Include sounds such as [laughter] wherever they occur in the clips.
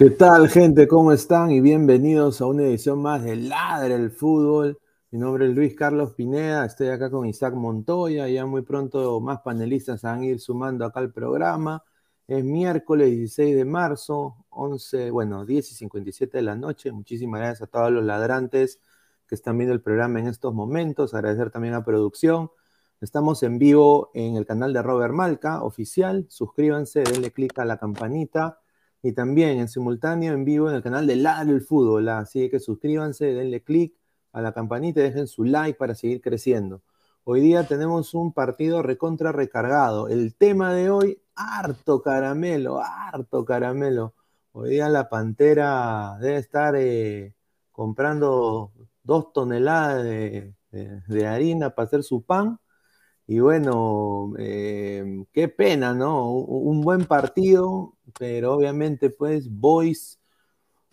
¿Qué tal, gente? ¿Cómo están? Y bienvenidos a una edición más de Ladre el Fútbol. Mi nombre es Luis Carlos Pineda, estoy acá con Isaac Montoya. Ya muy pronto más panelistas van a ir sumando acá al programa. Es miércoles 16 de marzo, 11, bueno, 10 y 57 de la noche. Muchísimas gracias a todos los ladrantes que están viendo el programa en estos momentos. Agradecer también a producción. Estamos en vivo en el canal de Robert Malca, oficial. Suscríbanse, denle clic a la campanita y también en simultáneo en vivo en el canal de Ladre el Fútbol. Así que suscríbanse, denle click a la campanita y dejen su like para seguir creciendo. Hoy día tenemos un partido recontra recargado. El tema de hoy, harto caramelo, harto caramelo. Hoy día la Pantera debe estar eh, comprando dos toneladas de, harina para hacer su pan. Y bueno, eh, qué pena, ¿no? Un buen partido, pero obviamente pues Boys,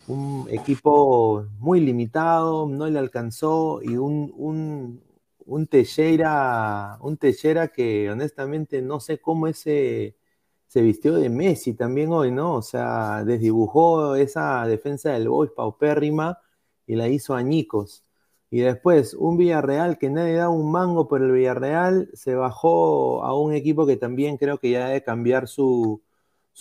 un equipo muy limitado, no le alcanzó y un, un, un Teixeira, un que honestamente no sé cómo ese, se vistió de Messi también hoy, ¿no? O sea, desdibujó esa defensa del Boys paupérrima y la hizo añicos. Y después, un Villarreal que nadie da un mango por el Villarreal, se bajó a un equipo que también creo que ya debe cambiar su,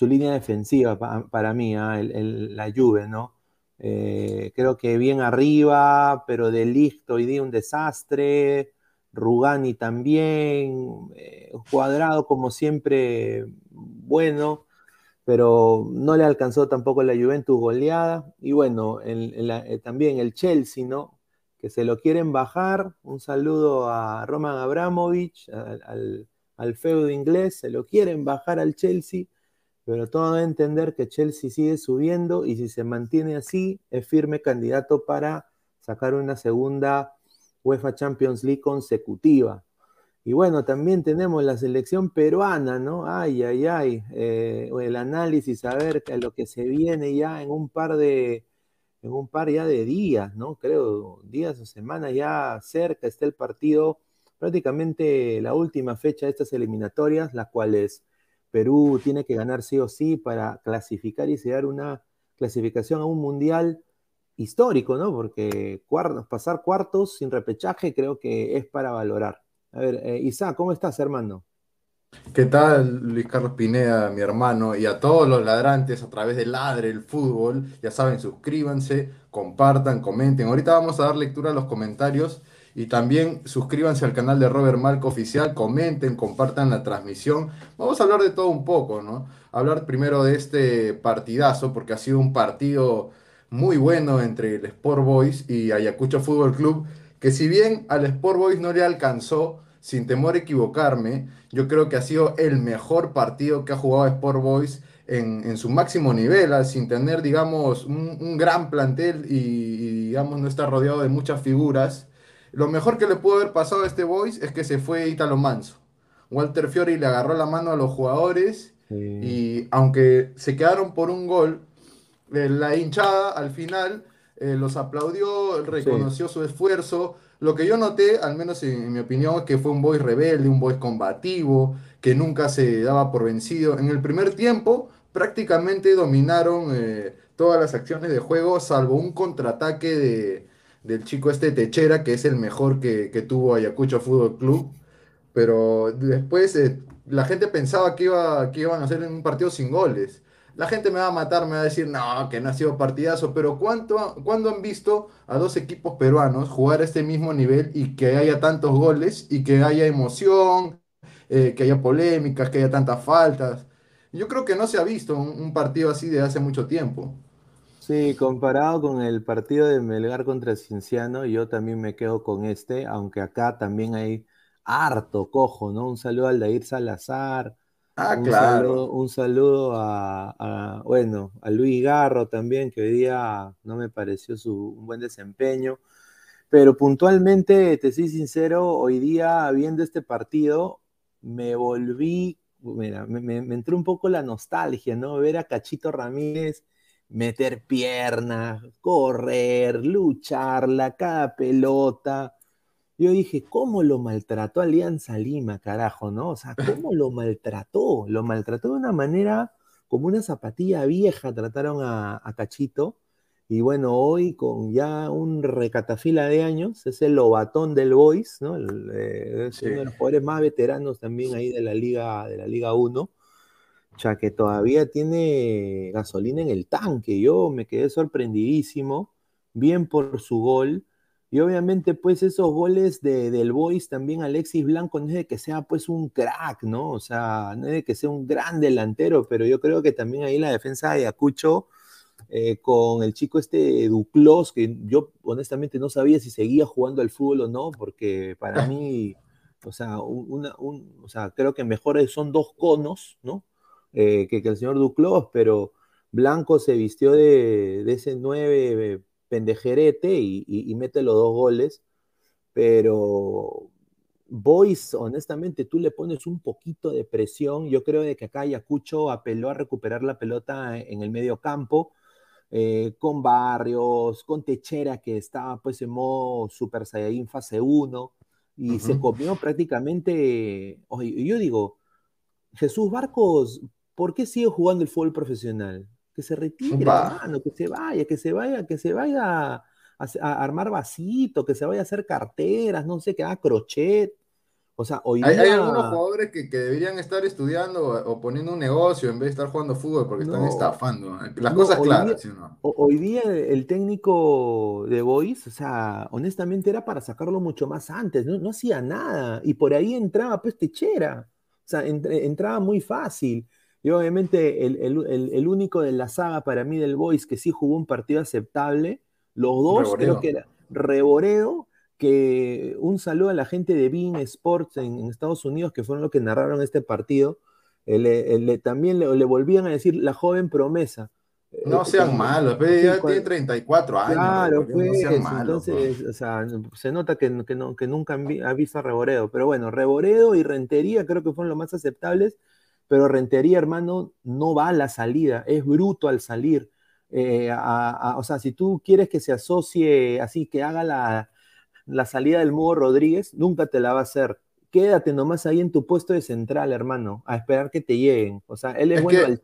línea defensiva para mí, ¿ah? la Juve, ¿no? Eh, creo que bien arriba, pero de listo hoy día un desastre. Rugani también, eh, cuadrado como siempre, bueno, pero no le alcanzó tampoco la Juventus goleada. Y bueno, eh, también el Chelsea, ¿no? Que se lo quieren bajar. Un saludo a Roman Abramovich, al, al, feudo inglés, se lo quieren bajar al Chelsea, pero todo a entender que Chelsea sigue subiendo y si se mantiene así, es firme candidato para sacar una segunda UEFA Champions League consecutiva. Y bueno, también tenemos la selección peruana, ¿no? Ay, ay, ay. Eh, el análisis, a ver lo que se viene ya en un par de, en un par ya de días, ¿no? Creo, días o semanas ya cerca está el partido, prácticamente la última fecha de estas eliminatorias, las cuales Perú tiene que ganar sí o sí para clasificar y sellar una clasificación a un mundial histórico, ¿no? Porque pasar cuartos sin repechaje creo que es para valorar. A ver, eh, Isa, ¿cómo estás, hermano? ¿Qué tal, Luis Carlos Pineda, mi hermano? Y a todos los ladrantes a través de Ladre el Fútbol, ya saben, suscríbanse, compartan, comenten. Ahorita vamos a dar lectura a los comentarios y también suscríbanse al canal de Robert Marco Oficial, comenten, compartan la transmisión. Vamos a hablar de todo un poco, ¿no? Hablar primero de este partidazo, porque ha sido un partido muy bueno entre el Sport Boys y Ayacucho Fútbol Club, que si bien al Sport Boys no le alcanzó, sin temor a equivocarme, yo creo que ha sido el mejor partido que ha jugado Sport Boys en, su máximo nivel, sin tener, digamos, un, gran plantel y, digamos, no estar rodeado de muchas figuras. Lo mejor que le pudo haber pasado a este Boys es que se fue Italo Manso. Walter Fiori le agarró la mano a los jugadores y aunque se quedaron por un gol, la hinchada al final eh, los aplaudió, reconoció su esfuerzo. Lo que yo noté, al menos en, mi opinión, es que fue un boy rebelde, un boy combativo, que nunca se daba por vencido. En el primer tiempo prácticamente dominaron eh, todas las acciones de juego, salvo un contraataque de, del chico este Techera, que es el mejor que, tuvo Ayacucho Fútbol Club. Pero después eh, la gente pensaba que, iba, que iban a hacer un partido sin goles la gente me va a matar, me va a decir, no, que no ha sido partidazo, pero ¿cuánto, ¿cuándo han visto a dos equipos peruanos jugar a este mismo nivel y que haya tantos goles y que haya emoción, eh, que haya polémicas, que haya tantas faltas? Yo creo que no se ha visto un, partido así de hace mucho tiempo. Sí, comparado con el partido de Melgar contra Cienciano, yo también me quedo con este, aunque acá también hay harto cojo, ¿no? Un saludo al Dair Salazar, Ah, un claro. Saludo, un saludo a, bueno, a Luis Garro también, que hoy día no me pareció su un buen desempeño. Pero puntualmente, te soy sincero, hoy día viendo este partido, me volví, mira, me, me entró un poco la nostalgia, ¿no? Ver a Cachito Ramírez meter piernas, correr, lucharla, cada pelota yo dije, ¿cómo lo maltrató Alianza Lima, carajo, no? O sea, ¿cómo lo maltrató? Lo maltrató de una manera como una zapatilla vieja, trataron a, Cachito. Y bueno, hoy con ya un recatafila de años, es el lobatón del Boys, ¿no? Eh, es uno de los jugadores más veteranos también ahí de la Liga, de la Liga 1. Ya que todavía tiene gasolina en el tanque. Yo me quedé sorprendidísimo, bien por su gol y obviamente, pues esos goles de, del Boys también Alexis Blanco no es de que sea pues un crack, ¿no? O sea, no es de que sea un gran delantero, pero yo creo que también ahí la defensa de Acucho eh, con el chico este Duclos, que yo honestamente no sabía si seguía jugando al fútbol o no, porque para [laughs] mí, o sea, una, un, o sea creo que mejor son dos conos, ¿no? Eh, que, que, el señor Duclos, pero Blanco se vistió de, de ese 9 pendejerete y, mete los dos goles, pero Boys, honestamente, tú le pones un poquito de presión. Yo creo de que acá Ayacucho apeló a recuperar la pelota en el medio campo, eh, con Barrios, con Techera, que estaba pues en modo Super Saiyajin fase 1, y se comió prácticamente, yo digo, Jesús Barcos ¿por qué sigue jugando el fútbol profesional? Que se retire, hermano, que se vaya, que se vaya, que se vaya a, armar vasitos, que se vaya a hacer carteras, no sé, que haga crochet. O sea, hoy hay, hay algunos jugadores que, deberían estar estudiando o, poniendo un negocio en vez de estar jugando fútbol porque están estafando. Las cosas claras, ¿sí no? Hoy día el técnico de Boys, o sea, honestamente era para sacarlo mucho más antes, no, hacía nada. Y por ahí entraba pues techera. O sea, entraba muy fácil. Y obviamente el, único de la saga para mí del Boys que sí jugó un partido aceptable, los dos creo que era Reboredo que un saludo a la gente de Bean Sports en, Estados Unidos, que fueron los que narraron este partido. Eh, también le, volvían a decir la joven promesa. Eh, no sean malos, ya tiene 34 años. Claro, pues, entonces, o sea, se nota que, que, nunca ha visto a Reboredo, pero bueno, Reboredo y Rentería creo que fueron los más aceptables, pero Rentería, hermano, no va a la salida, es bruto al salir. Eh, o sea, si tú quieres que se asocie así, que haga la, la salida del Mudo Rodríguez, nunca te la va a hacer. Quédate nomás ahí en tu puesto de central, hermano, a esperar que te lleguen. O sea, él es, bueno, al,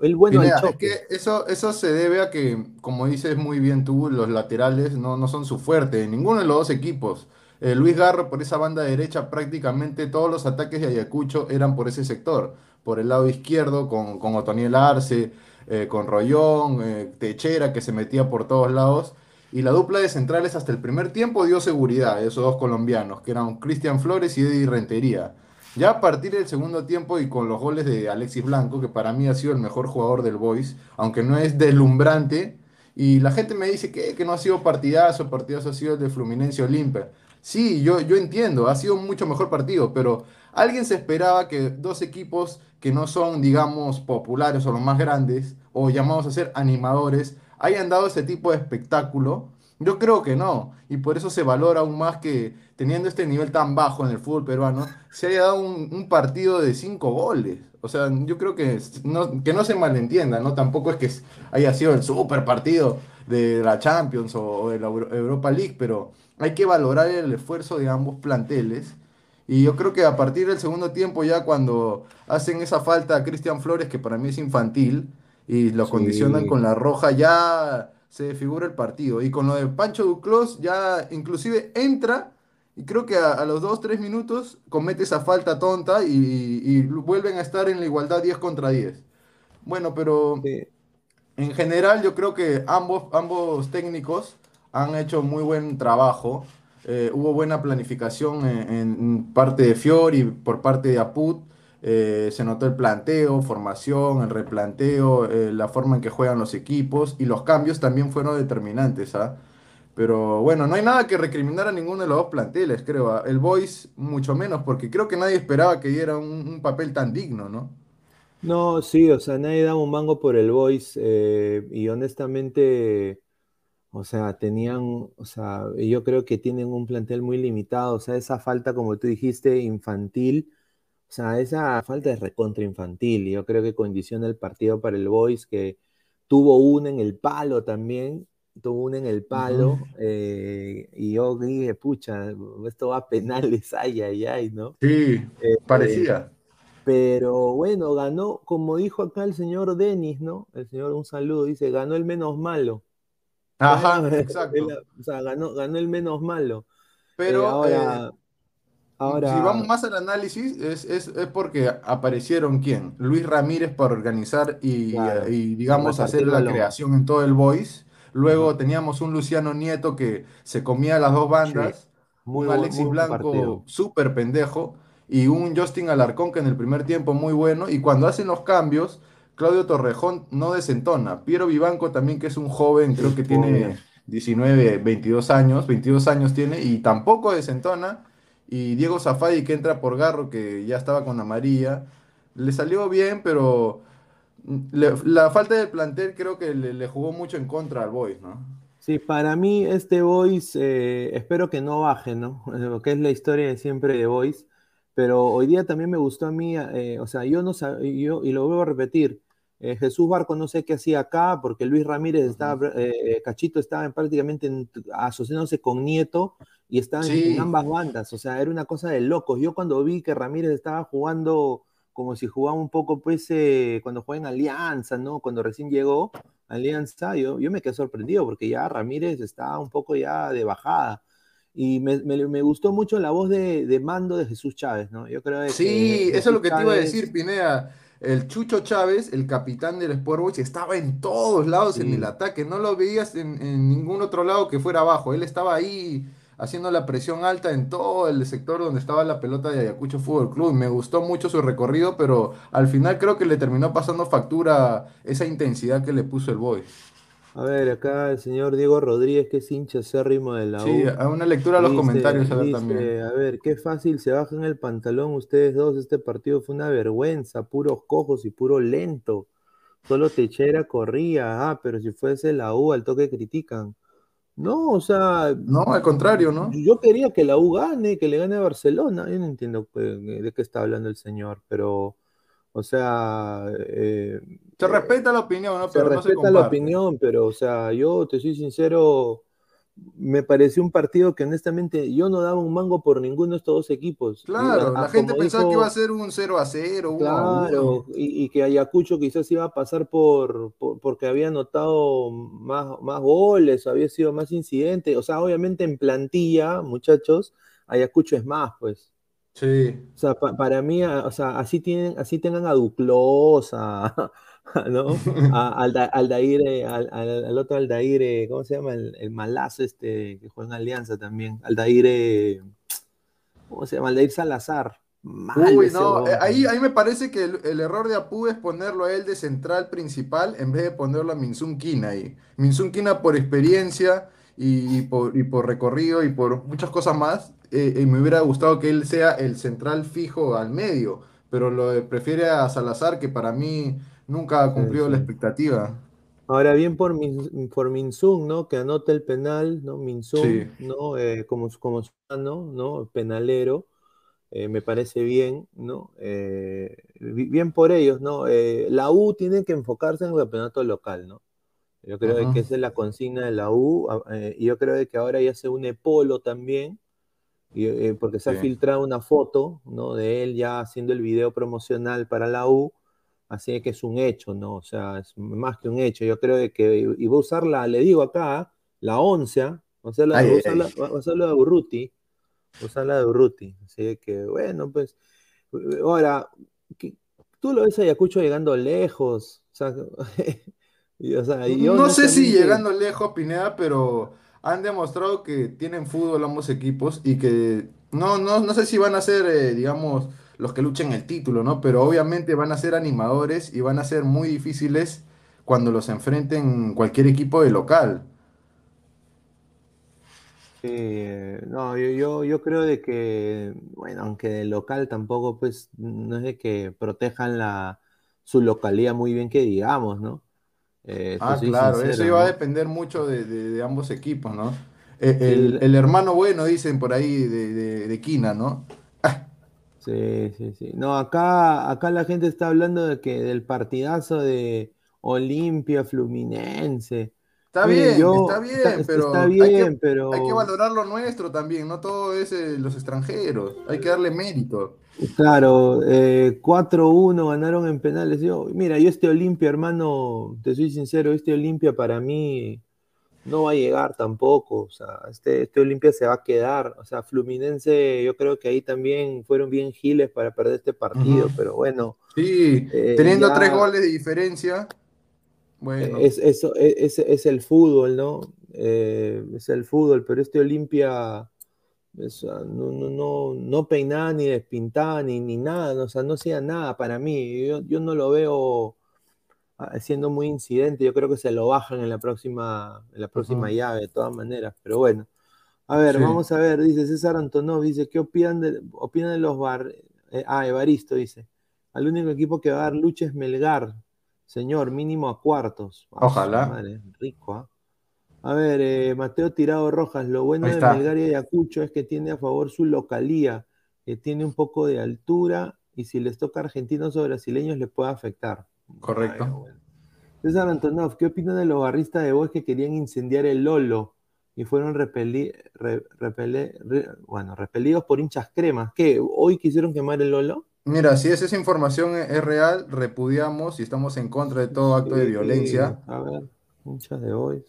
el bueno Es que eso, eso se debe a que, como dices muy bien tú, los laterales no, no son su fuerte, ninguno de los dos equipos. Eh, Luis Garro por esa banda derecha, prácticamente todos los ataques de Ayacucho eran por ese sector, por el lado izquierdo, con, con Otoniel Arce, eh, con Rollón, eh, Techera, que se metía por todos lados. Y la dupla de centrales hasta el primer tiempo dio seguridad a esos dos colombianos, que eran Cristian Flores y Eddie Rentería. Ya a partir del segundo tiempo y con los goles de Alexis Blanco, que para mí ha sido el mejor jugador del Boys, aunque no es deslumbrante, y la gente me dice que, que no ha sido partidazo, partidazo ha sido el de Fluminense Olimpia. Sí, yo, yo entiendo, ha sido mucho mejor partido, pero alguien se esperaba que dos equipos que no son, digamos, populares o los más grandes, o llamados a ser animadores, hayan dado ese tipo de espectáculo. Yo creo que no, y por eso se valora aún más que teniendo este nivel tan bajo en el fútbol peruano, se haya dado un, partido de cinco goles. O sea, yo creo que no, que no se malentienda, ¿no? Tampoco es que haya sido el super partido de la Champions o, de la Europa League, pero hay que valorar el esfuerzo de ambos planteles. Y yo creo que a partir del segundo tiempo, ya cuando hacen esa falta a Cristian Flores, que para mí es infantil, y lo condicionan con la roja, ya se figura el partido. Y con lo de Pancho Duclos, ya inclusive entra y creo que a, los 2, 3 minutos comete esa falta tonta y, vuelven a estar en la igualdad 10 contra 10. Bueno, pero en general yo creo que ambos, ambos técnicos han hecho muy buen trabajo. Eh, hubo buena planificación en, parte de Fiori, por parte de Aput. Eh, se notó el planteo, formación, el replanteo, eh, la forma en que juegan los equipos y los cambios también fueron determinantes. ¿ah? Pero bueno, no hay nada que recriminar a ninguno de los dos planteles, creo. ¿ah? El Boys mucho menos, porque creo que nadie esperaba que diera un, papel tan digno, ¿no? No, sí, o sea, nadie daba un mango por el Boys y honestamente, o sea, tenían, o sea, yo creo que tienen un plantel muy limitado, o sea, esa falta, como tú dijiste, infantil o sea, esa falta de recontra infantil, yo creo que condiciona el partido para el Boys, que tuvo una en el palo también, tuvo una en el palo, eh, y yo dije, pucha, esto va a penales, [laughs] ay, ay, ay, ¿no? Sí, eh, parecía. Pero bueno, ganó, como dijo acá el señor Denis, ¿no? El señor, un saludo, dice, ganó el menos malo. Ajá, exacto. o sea, ganó, ganó el menos malo. Pero eh, ahora, si vamos más al análisis, es, porque aparecieron quién? Luis Ramírez para organizar y, digamos, hacer la creación en todo el voice. Luego teníamos un Luciano Nieto que se comía las dos bandas, un Alexis Blanco súper pendejo y un Justin Alarcón que en el primer tiempo muy bueno. Y cuando hacen los cambios, Claudio Torrejón no desentona. Piero Vivanco también, que es un joven, creo que tiene 19, 22 años, 22 años tiene, y tampoco desentona. Y Diego Zafadi que entra por Garro, que ya estaba con amarilla, le salió bien, pero la falta de plantel creo que le, jugó mucho en contra al Boys, ¿no? Sí, para mí este Boys, eh, espero que no baje, ¿no? [laughs] Lo que es la historia de siempre de Boys, pero hoy día también me gustó a mí, eh, o sea, yo no sabía, y lo vuelvo a repetir, eh, Jesús Barco no sé qué hacía acá, porque Luis Ramírez estaba, Cachito estaba prácticamente asociándose con Nieto, y estaban en ambas bandas, o sea, era una cosa de locos. Yo cuando vi que Ramírez estaba jugando como si jugaba un poco, pues, eh, cuando juega en Alianza, ¿no? Cuando recién llegó Alianza, yo, yo me quedé sorprendido porque ya Ramírez está un poco ya de bajada. Y me, gustó mucho la voz de, mando de Jesús Chávez, ¿no? Yo creo que Sí, eso es lo que te iba a decir, Pineda. El Chucho Chávez, el capitán del Sport Boys, estaba en todos lados en el ataque. No lo veías en, en, ningún otro lado que fuera abajo. Él estaba ahí haciendo la presión alta en todo el sector donde estaba la pelota de Ayacucho Fútbol Club. Me gustó mucho su recorrido, pero al final creo que le terminó pasando factura esa intensidad que le puso el Boy. A ver, acá el señor Diego Rodríguez, que es hincha acérrimo de la U. Sí, a una lectura a los comentarios a ver también. A ver, qué fácil se bajan el pantalón ustedes dos. Este partido fue una vergüenza, puros cojos y puro lento. Solo Techera corría, ah, pero si fuese la U, al toque critican. No, o sea. No, al contrario, ¿no? Yo quería que la U gane, que le gane a Barcelona. Yo no entiendo de qué está hablando el señor, pero. O sea. Eh, se respeta la opinión, ¿no? Pero se respeta la opinión, pero, o sea, yo te soy sincero me pareció un partido que honestamente yo no daba un mango por ninguno de estos dos equipos. Claro, la gente pensaba que iba a ser un 0 a 0. Claro, Y, que Ayacucho quizás iba a pasar por, porque había anotado más, más goles, había sido más incidente. O sea, obviamente en plantilla, muchachos, Ayacucho es más, pues. Sí. O sea, para mí, o sea, así tienen, así tengan a Duclos, a, [laughs] ¿no? [laughs] al, Aldair, al, otro Aldair, ¿cómo se llama? El, el, malazo este que juega en Alianza también. Aldair, ¿cómo se llama? Aldair Salazar. Uy, no, eh, ahí, ahí me parece que el, error de Apu es ponerlo a él de central principal en vez de ponerlo a Minsun Kina ahí. Minsun Kina por experiencia y, por, y por recorrido y por muchas cosas más, eh, eh, me hubiera gustado que él sea el central fijo al medio, pero lo prefiere a Salazar, que para mí Nunca ha cumplido la expectativa. Ahora bien por, Min, por Minsun, ¿no? Que anota el penal, ¿no? Minsun, ¿no? Eh, como, como ¿no? Penalero. Eh, me parece bien, ¿no? Eh, bien por ellos, ¿no? la U tiene que enfocarse en el campeonato local, ¿no? Yo creo que esa es la consigna de la U, y yo creo que ahora ya se une Polo también, y, porque se ha filtrado una foto, ¿no? De él ya haciendo el video promocional para la U, Así que es un hecho, ¿no? O sea, es más que un hecho. Yo creo que, y voy a usar la, le digo acá, la oncia, o sea, la, voy, a usar la, de Urruti, voy a usar la de Urruti. Así que, bueno, pues, ahora, tú lo ves a Ayacucho llegando lejos, o sea, [laughs] no sé si llegando lejos, Pineda, pero han demostrado que tienen fútbol ambos equipos y que no, no, no sé si van a ser, eh, digamos, los que luchen el título, ¿no? Pero obviamente van a ser animadores y van a ser muy difíciles cuando los enfrenten cualquier equipo de local. no, yo, yo, creo de que, bueno, aunque de local tampoco, pues, no es de que protejan la, su localidad muy bien que digamos, ¿no? Eh, ah, claro, eso iba a depender mucho de, ambos equipos, ¿no? Eh, el, hermano bueno, dicen por ahí, de, de Quina, ¿no? Sí, sí, sí. No, acá, acá la gente está hablando de que del partidazo de Olimpia Fluminense. Está bien, está bien, pero, hay, que, pero hay que valorar lo nuestro también, no todo es eh, los extranjeros, hay que darle mérito. Claro, 4-1 eh, ganaron en penales. Yo, mira, yo este Olimpia, hermano, te soy sincero, este Olimpia para mí no va a llegar tampoco, o sea, este, este Olimpia se va a quedar, o sea, Fluminense yo creo que ahí también fueron bien giles para perder este partido, pero bueno. Sí, eh, teniendo tres goles de diferencia, bueno. Es, eso, es, es, el fútbol, ¿no? Eh, es el fútbol, pero este Olimpia no, no, no, no peinaba ni despintaba ni, ni nada, o sea, no hacía nada para mí, yo, yo no lo veo Ah, siendo muy incidente. Yo creo que se lo bajan en la próxima, en la próxima llave, de todas maneras. Pero bueno. A ver, vamos a ver, dice César Antonov, dice, ¿qué opinan de, opinan de los bar? Eh, ah, Evaristo dice. Al único equipo que va a dar lucha es Melgar. Señor, mínimo a cuartos. Ojalá. rico, ¿ah? A ver, eh, Mateo Tirado Rojas, lo bueno de Melgar y Ayacucho es que tiene a favor su localía, que tiene un poco de altura y si les toca argentinos o brasileños les puede afectar. Correcto. César Antonov, ¿qué opinan de los barristas de voz que querían incendiar el Lolo y fueron bueno, repelidos por hinchas cremas? ¿Qué? ¿Hoy quisieron quemar el Lolo? Mira, si es esa información e- es real, repudiamos y estamos en contra de todo acto de violencia. a ver, hinchas de hoy.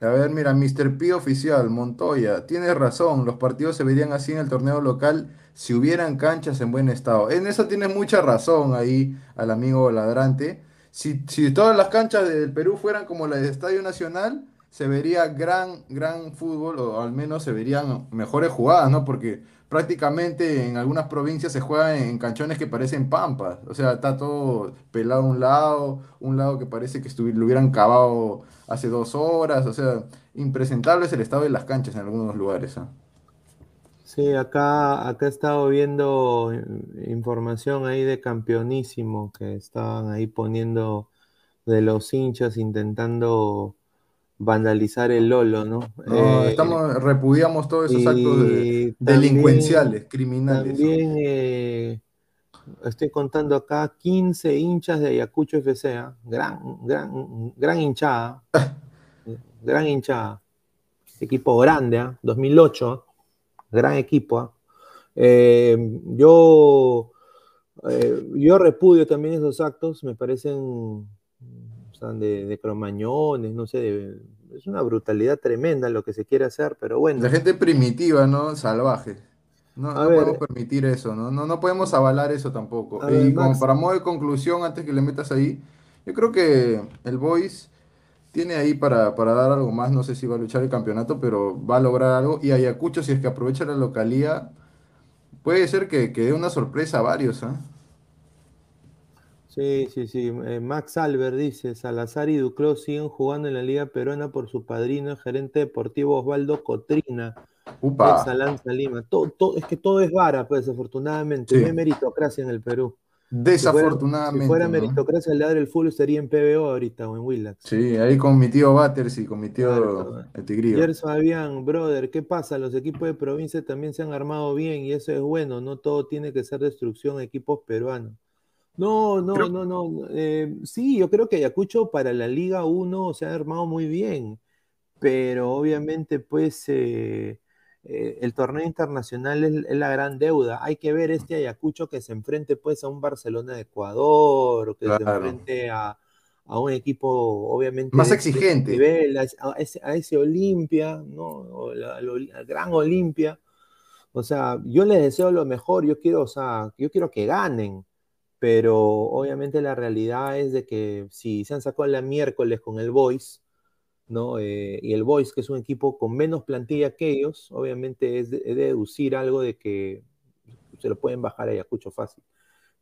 A ver, mira, Mr. P oficial, Montoya, tienes razón, los partidos se verían así en el torneo local si hubieran canchas en buen estado. En eso tienes mucha razón ahí al amigo Ladrante. Si, si todas las canchas del Perú fueran como la del Estadio Nacional, se vería gran, gran fútbol, o al menos se verían mejores jugadas, ¿no? Porque prácticamente en algunas provincias se juega en canchones que parecen pampas. O sea, está todo pelado a un lado, un lado que parece que lo hubieran cavado hace dos horas. O sea, impresentable es el estado de las canchas en algunos lugares, ¿ah? Sí, acá, acá he estado viendo información ahí de campeonísimo que estaban ahí poniendo de los hinchas intentando vandalizar el Lolo, ¿no? No, Eh, estamos, repudiamos todos esos actos de- delincuenciales, criminales. también eh, estoy contando acá 15 hinchas de Ayacucho FC, ¿ah? gran, gran, gran hinchada, [laughs] gran hinchada, equipo grande, ¿ah? 2008, ¿ah? gran equipo. ¿ah? Eh, yo, eh, yo repudio también esos actos, me parecen de, de cromañones, no sé, de- es una brutalidad tremenda lo que se quiere hacer, pero bueno. La gente primitiva, ¿no? Salvaje. No, A no ver. podemos permitir eso, ¿no? No, no podemos avalar eso tampoco. Ver, y como Max. para modo de conclusión, antes que le metas ahí, yo creo que el Boys tiene ahí para, para dar algo más. No sé si va a luchar el campeonato, pero va a lograr algo. Y Ayacucho, si es que aprovecha la localía, puede ser que, que dé una sorpresa a varios, ¿ah? Sí, sí, sí. Eh, Max Albert dice, Salazar y Duclos siguen jugando en la Liga Peruana por su padrino, el gerente deportivo Osvaldo Cotrina, Upa. ex Alianza Lima. Todo, todo- es que todo es vara, pues, desafortunadamente. Sí. No hay meritocracia en el Perú. Si fuera, Desafortunadamente. si fuera ¿no? meritocracia, el ladro del fútbol estaría en PBO ahorita o en Willax. Sí, ahí con mi tío Batters y con mi tío Claro. el Tigrillo. Gerson brother, ¿qué pasa? Los equipos de provincia también se han armado bien y eso es bueno. No todo tiene que ser destrucción de equipos peruanos. No, no, no, no. eh, sí, yo creo que Ayacucho para la Liga 1 se ha armado muy bien, pero obviamente pues eh, eh, el torneo internacional es, es la gran deuda. Hay que ver este Ayacucho que se enfrente pues a un Barcelona de Ecuador, o que se enfrente a, a un equipo obviamente Más de- de ese exigente. nivel, a, ese- a ese, a ese Olimpia, ¿no? O la- gran Olimpia. O sea, yo les deseo lo mejor, yo quiero, o sea, yo quiero que ganen, pero obviamente la realidad es de que si se han sacado la miércoles con el Boys, ¿no? Eh, y el Boys, que es un equipo con menos plantilla que ellos, obviamente es de, es de deducir algo de que se lo pueden bajar a Ayacucho fácil.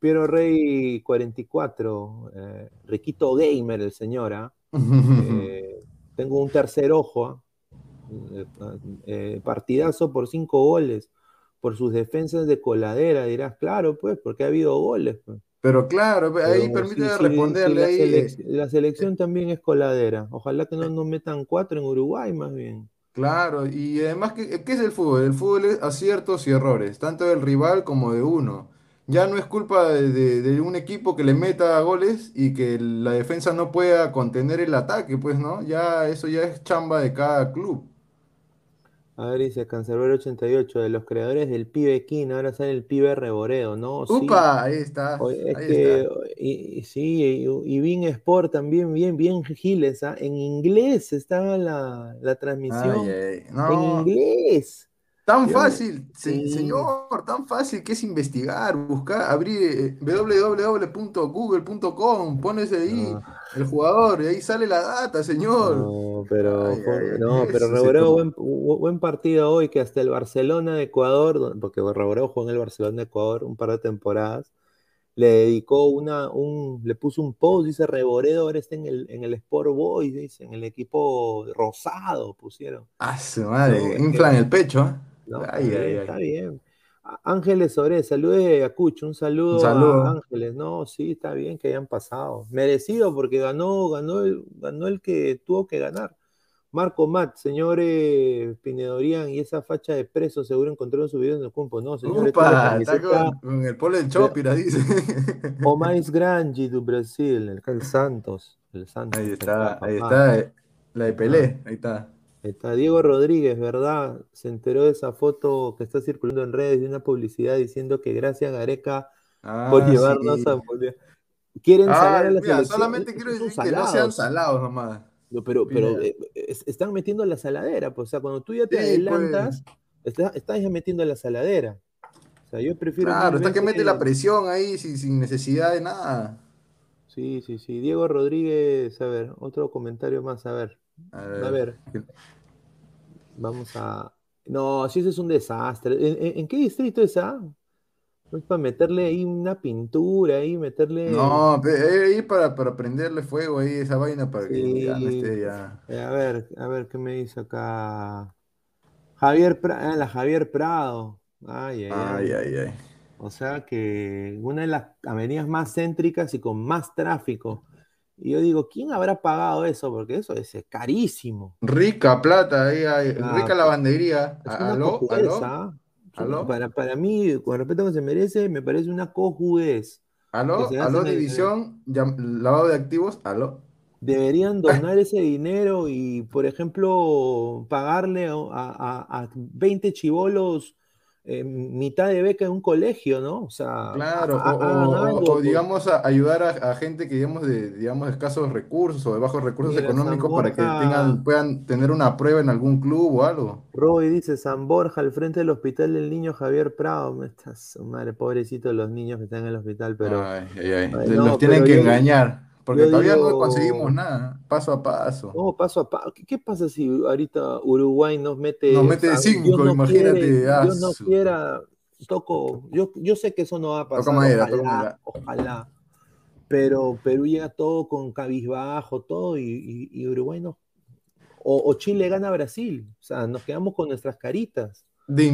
Piero Rey 44, eh, Riquito Gamer, el señor, ¿ah? Eh, [laughs] tengo un tercer ojo, ¿ah? Eh, partidazo por cinco goles, por sus defensas de coladera, dirás, claro, pues, porque ha habido goles. pues. Pero claro, ahí Pero permíteme sí, responderle sí, la, ahí. selec- eh, la selección también es coladera. Ojalá que no nos metan cuatro en Uruguay, más bien. Claro, y además, ¿qué, qué es el fútbol? El fútbol es aciertos y errores, tanto del rival como de uno. Ya no es culpa de, de- de un equipo que le meta goles y que la defensa no pueda contener el ataque, pues, ¿no? Ya eso ya es chamba de cada club. A ver, dice Cancerbero 88, de los creadores del pibe King, ahora sale el pibe Reboredo, ¿no? Sí. ¡Upa! Ahí está, es ahí que, está. y, y sí, y, y Bein Sport también, bien, bien giles, ¿ah? En inglés estaba la, la transmisión. Ay, ay, En no, inglés. tan fácil, sí. señor, tan fácil que es investigar, buscar, abrir eh, www.google.com, pones ahí No. El jugador y ahí sale la data, señor. No, pero, Ay, fue- ay, ay, no, pero buen, bu- buen partido hoy, que hasta el Barcelona de Ecuador, porque Reboredo jugó en el Barcelona de Ecuador un par de temporadas, le dedicó una, un, le puso un post, dice Reboredo, ahora está en el, en el Sport Boys, dice, en el equipo rosado pusieron. Ah, su madre, No, inflan que- el pecho. ¿eh? No, Ay, está bien, Ángeles Ore, saludos de Ayacucho, un saludo, Un saludo. a Ángeles. No, sí, está bien que hayan pasado. Merecido porque ganó, ganó el, ganó el que tuvo que ganar. Marco Matt, señores Pinedorian, y esa facha de preso seguro encontraron su video en el campo. No, señores, Upa, está con, con el polo del Chopira, dice. [laughs] o mais grande do Brasil, el, el Santos. El Santos. Ahí está, ahí está, eh, la de Pelé, ahí está. Está Diego Rodríguez, ¿verdad? Se enteró de esa foto que está circulando en redes de una publicidad diciendo que gracias a Gareca Ah, por llevarnos sí. a. Quieren Ah, salar a la mira, selección. solamente quiero decir que no sean salados. nomás. No, pero, pero eh, es- están metiendo la saladera, pues, o sea, cuando tú ya te Sí, adelantas, está- estás ya metiendo la saladera. O sea, yo prefiero. Claro, está que mete la presión ahí sin, sin necesidad de nada. Sí, sí, sí. Diego Rodríguez, a ver, otro comentario más, a ver. A A ver, vamos a. No, si ese es un desastre. ¿En, qué distrito es ah? No es para meterle ahí una pintura, ahí, meterle. No, eh, ahí para, para prenderle fuego ahí esa vaina para que ya no esté ya. Eh, a ver, a ver, ¿qué me dice acá? Javier Prado, la Javier Prado. Ay, ay, Ay, ay. ay, ay. O sea que una de las avenidas más céntricas y con más tráfico. Y yo digo, ¿quién habrá pagado eso? Porque eso es carísimo. Rica plata ahí, hay, Ah, rica lavandería. Es A- una ¿Aló? ¿ah? ¿Aló? Para, para mí, con respeto que se merece, me parece una cojudez. ¿Aló? ¿Aló, división? Llam- ¿Lavado de activos? ¿Aló? Deberían [laughs] donar ese dinero y, por ejemplo, pagarle a, a- a 20 chivolos eh, mitad de beca en un colegio, ¿no? O sea, Claro, o, o- hagan o- algo, o, pues. digamos a ayudar a, gente que digamos de digamos de escasos recursos o de bajos recursos Mira, económicos para que tengan, puedan tener una prueba en algún club o algo. Roy dice San Borja al frente del hospital del niño Javier Prado. Me está su madre, pobrecitos los niños que están en el hospital, pero Ay, ay, ay. Ay, Le- no, Los tienen que yo- engañar, porque yo todavía no conseguimos nada, paso a paso. no, paso a paso. ¿Qué, qué pasa si ahorita Uruguay nos mete, Nos mete Dios no imagínate, quiere, ah, Dios no su- quiera, toco, yo, yo sé que eso no va a pasar, madera, toca ojalá, madera. ojalá, pero Perú llega todo con cabizbajo, todo, y, y- y Uruguay no, o, o Chile gana a Brasil, o sea, nos quedamos con nuestras caritas. De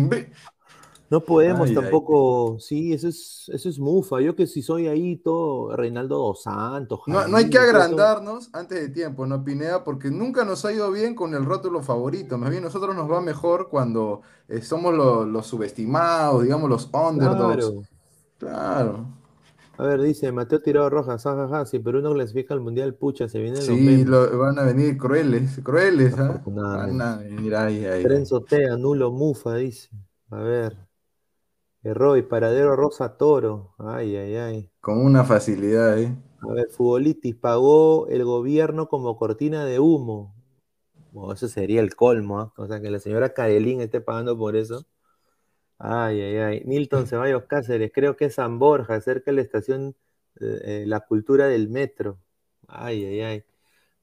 No podemos Ay, ay. tampoco, sí, eso es, eso es mufa. Yo que si soy ahí todo Reinaldo dos Santos. No, no hay que todo agrandarnos antes de tiempo, ¿no, Pineda? Porque nunca nos ha ido bien con el rótulo favorito. Más bien, nosotros nos va mejor cuando eh, somos lo- los subestimados, digamos, los underdogs. Claro. Claro. A ver, dice Mateo Tirado Rojas, jajaja, si Perú no clasifica al Mundial, pucha, se vienen los Sí, memes. lo- van a venir crueles, crueles, ¿ah? Afortunadamente. Van a venir, ay, ay, Tren ay. Sotea, nulo mufa, dice. A ver. Roy, paradero Rosa Toro. Ay, ay, ay. Con una facilidad, ¿eh? A ver, Futbolitis, pagó el gobierno como cortina de humo. Bueno, eso sería el colmo, ¿ah? O sea, que la señora Karelín esté pagando por eso. Ay, ay, ay. Milton [laughs] Ceballos Cáceres, creo que es San Borja, cerca de la estación eh, eh, La Cultura del Metro. Ay, ay, ay.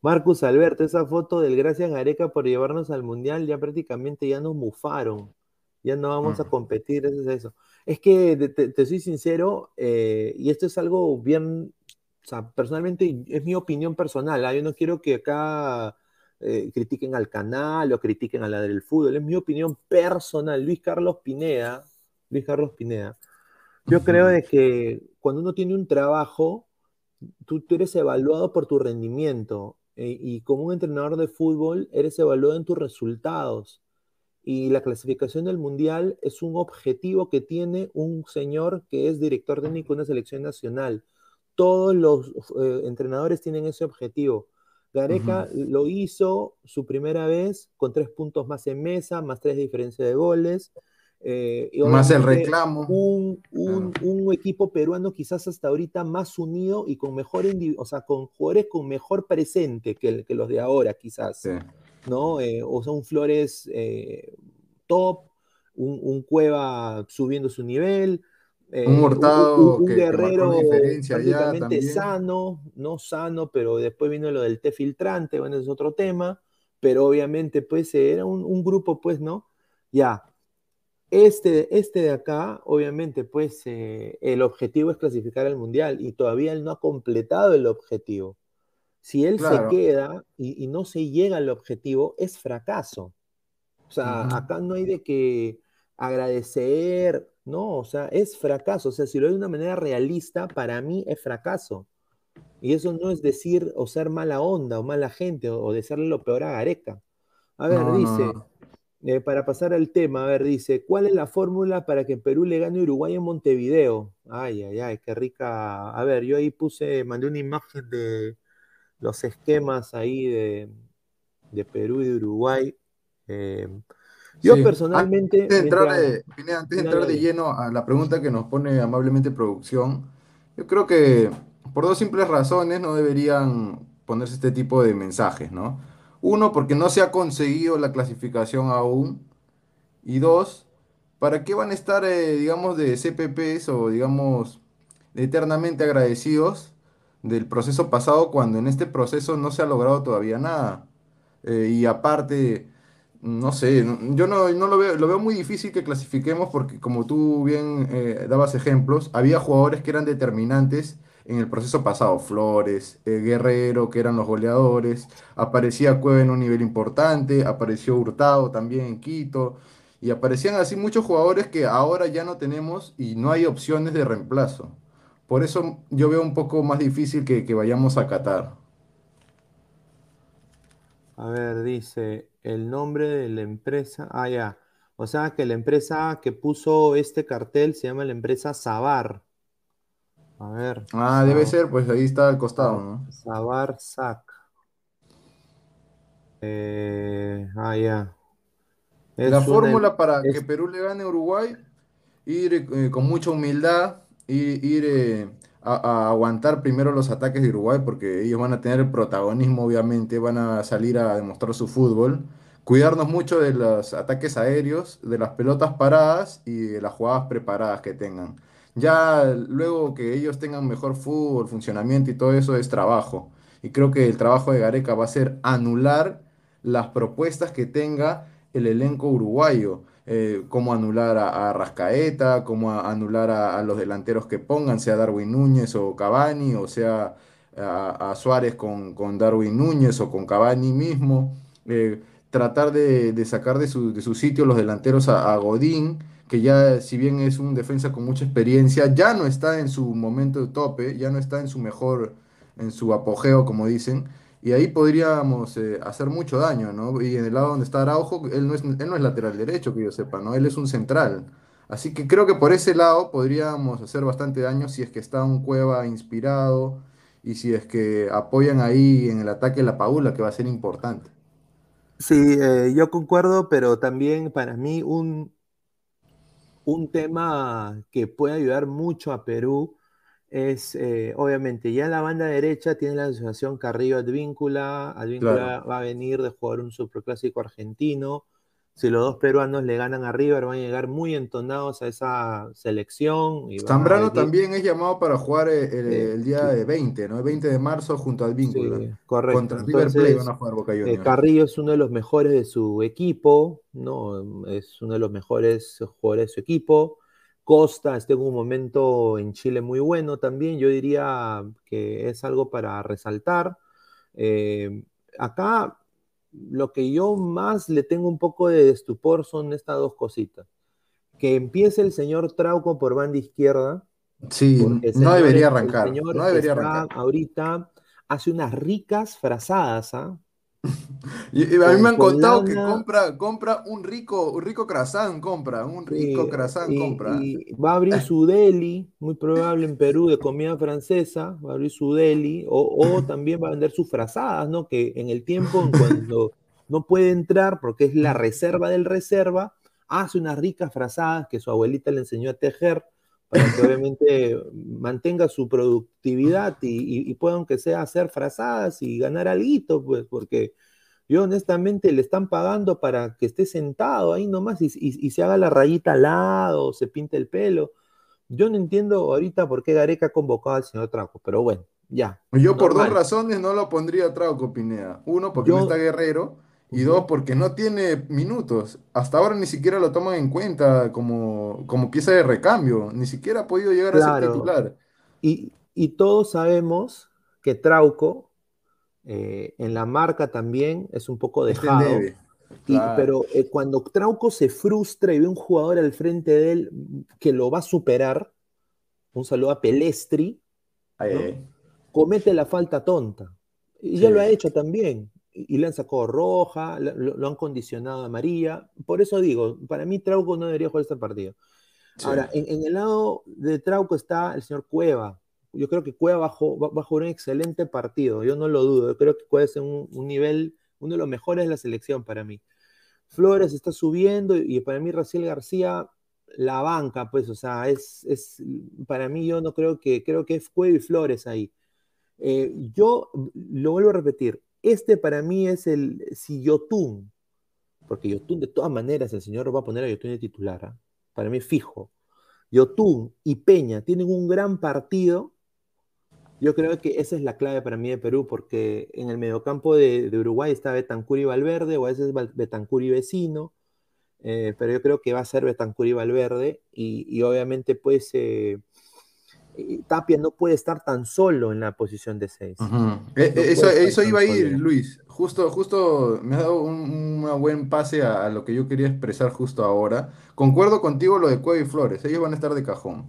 Marcus Alberto, esa foto del Gracias Gareca por llevarnos al Mundial, ya prácticamente ya nos mufaron. Ya no vamos a competir, eso es eso. Es que te, soy sincero, eh, y esto es algo bien, o sea, personalmente es mi opinión personal, ¿ah? Yo no quiero que acá eh, critiquen al canal o critiquen a la del fútbol, es mi opinión personal. Luis Carlos Pineda, Luis Carlos Pineda, yo creo de que cuando uno tiene un trabajo, tú, tú eres evaluado por tu rendimiento eh, y como un entrenador de fútbol eres evaluado en tus resultados. Y la clasificación del mundial es un objetivo que tiene un señor que es director técnico de una selección nacional. Todos los eh, entrenadores tienen ese objetivo. Gareca lo hizo su primera vez con tres puntos más en mesa, más tres de diferencia de goles. eh, y Más el reclamo. Un, un- un equipo peruano quizás hasta ahorita más unido y con mejor, o sea, con jugadores con mejor presente que, el- que los de ahora quizás. Sí. ¿No? Eh, o sea, un Flores eh, top, un, un Cueva subiendo su nivel, eh, Un Hurtado un que Guerrero diferencia prácticamente sano, no sano, pero después vino lo del té filtrante, bueno, es otro tema, pero obviamente pues era un, un grupo pues, ¿no? Ya, este, este de acá, obviamente pues el objetivo es clasificar al Mundial y todavía él no ha completado el objetivo. Si él Claro. se queda y, y no se llega al objetivo, es fracaso. O sea, acá no hay de que agradecer, no, o sea, es fracaso. O sea, si lo veo de una manera realista, para mí es fracaso. Y eso no es decir o ser mala onda o mala gente o, o desearle lo peor a Gareca. A ver, no, dice, no. eh, para pasar al tema, a ver, dice, ¿cuál es la fórmula para que Perú le gane a Uruguay en Montevideo? Ay, ay, ay, qué rica. A ver, yo ahí puse, mandé una imagen de los esquemas ahí de, de Perú y de Uruguay. Eh, Yo personalmente. Antes de entrar, de, antes de, entrar de lleno a la pregunta que nos pone amablemente producción, yo creo que por dos simples razones no deberían ponerse este tipo de mensajes, ¿no? Uno, porque no se ha conseguido la clasificación aún. Y dos, ¿para qué van a estar, eh, digamos, de CPPs o, digamos, eternamente agradecidos del proceso pasado cuando en este proceso no se ha logrado todavía nada? Eh, y aparte, no sé, yo no, lo veo, lo veo muy difícil que clasifiquemos porque como tú bien eh, dabas ejemplos, había jugadores que eran determinantes en el proceso pasado, Flores, eh, Guerrero, que eran los goleadores, aparecía Cueva en un nivel importante, apareció Hurtado también en Quito, y aparecían así muchos jugadores que ahora ya no tenemos y no hay opciones de reemplazo. Por eso yo veo un poco más difícil que, que vayamos a Qatar. A ver, dice el nombre de la empresa. Ah, ya. O sea que la empresa que puso este cartel se llama la empresa Sabar. A ver. Ah, debe ser, pues ahí está al costado, ¿no? Sabar Sac. Eh, ah, ya. la fórmula para que Perú le gane a Uruguay, ir eh, con mucha humildad, ir, ir eh, a, aguantar primero los ataques de Uruguay, porque ellos van a tener el protagonismo, obviamente, van a salir a demostrar su fútbol. Cuidarnos mucho de los ataques aéreos, de las pelotas paradas y de las jugadas preparadas que tengan. Ya luego que ellos tengan mejor fútbol, funcionamiento y todo eso es trabajo. Y creo que el trabajo de Gareca va a ser anular las propuestas que tenga el elenco uruguayo. Eh, cómo anular a, Rascaeta, cómo anular a, los delanteros que pongan, sea Darwin Núñez o Cavani, o sea a, Suárez con, Darwin Núñez o con Cavani mismo. Eh, tratar de, sacar de su, de su, sitio los delanteros a Godín que ya si bien es un defensa con mucha experiencia, ya no está en su momento de tope, ya no está en su mejor, en su apogeo, como dicen, y ahí podríamos eh, hacer mucho daño, ¿no? Y en el lado donde está Araujo, él no, es, él no es lateral derecho, que yo sepa, ¿no? Él es un central. Así que creo que por ese lado podríamos hacer bastante daño si es que está un Cueva inspirado y si es que apoyan ahí en el ataque la Paula, que va a ser importante. Sí, eh, yo concuerdo, pero también para mí un, un tema que puede ayudar mucho a Perú es, eh, obviamente, ya la banda derecha tiene la asociación Carrillo Advíncula. Advíncula va a venir de jugar un superclásico argentino si los dos peruanos le ganan a River, van a llegar muy entonados a esa selección. Y Zambrano también es llamado para jugar eh, el, día de 20, ¿no? El 20 de marzo junto al vínculo. Sí, correcto. Contra River van a jugar Boca eh, Carrillo es uno de los mejores de su equipo, ¿no? Es uno de los mejores jugadores de su equipo. Costa está en un momento en Chile muy bueno también. Yo diría que es algo para resaltar. Eh, acá lo que yo más le tengo un poco de estupor son estas dos cositas. Que empiece el señor Trauco por banda izquierda. Sí, no debería arrancar. no debería arrancar. Ahorita hace unas ricas frazadas, ¿ah? [laughs] Y, a mí me han contado que compra, compra un rico, un rico croissant, compra, un rico croissant, compra. Y va a abrir su deli, muy probable en Perú, de comida francesa, va a abrir su deli, o, [laughs] también va a vender sus frazadas, ¿no? Que en el tiempo, en cuando no puede entrar, porque es la reserva del reserva, hace unas ricas frazadas que su abuelita le enseñó a tejer, para que obviamente mantenga su productividad y, y, pueda, aunque sea, hacer frazadas y ganar algo, pues, porque yo honestamente le están pagando para que esté sentado ahí nomás y, y, se haga la rayita al lado, se pinte el pelo. Yo no entiendo ahorita por qué Gareca ha convocado al señor Trauco, pero bueno, ya. Yo por dos razones no lo pondría a Trauco, Pineda. Uno, porque no está Guerrero. Y dos, porque no tiene minutos. Hasta ahora ni siquiera lo toman en cuenta como, como pieza de recambio. Ni siquiera ha podido llegar a ser titular. Y, y todos sabemos que Trauco eh, en la marca también es un poco dejado. pero eh, cuando Trauco se frustra y ve un jugador al frente de él que lo va a superar, un saludo a Pelestri, comete la falta tonta. Y ya lo ha hecho también. Y, le han sacado roja, lo, han condicionado a María. Por eso digo, para mí Trauco no debería jugar este partido. Ahora, en, en, el lado de Trauco está el señor Cueva, yo creo que Cueva va, a jugar un excelente partido, yo no lo dudo. Yo creo que Cueva es un, un nivel, uno de los mejores de la selección para mí. Flores está subiendo y para mí Raciel García la banca, pues, o sea, es, es para mí yo no creo que, creo que es Cuevo y Flores ahí. Eh, yo lo vuelvo a repetir, este para mí es el, si Yotun, porque Yotun de todas maneras el señor va a poner a Yotun de titular, ¿ah? para mí fijo. Yotun y Peña tienen un gran partido, yo creo que esa es la clave para mí de Perú, porque en el mediocampo de, Uruguay está Betancur y Valverde, o a veces Betancur y Vecino, eh, pero yo creo que va a ser Betancur y Valverde, y, obviamente pues eh, Tapia no puede estar tan solo en la posición de 6. Eh, eso, iba a ir, Luis. Justo, justo me ha dado un, buen pase a, lo que yo quería expresar justo ahora. Concuerdo contigo lo de Cueva y Flores, ellos van a estar de cajón.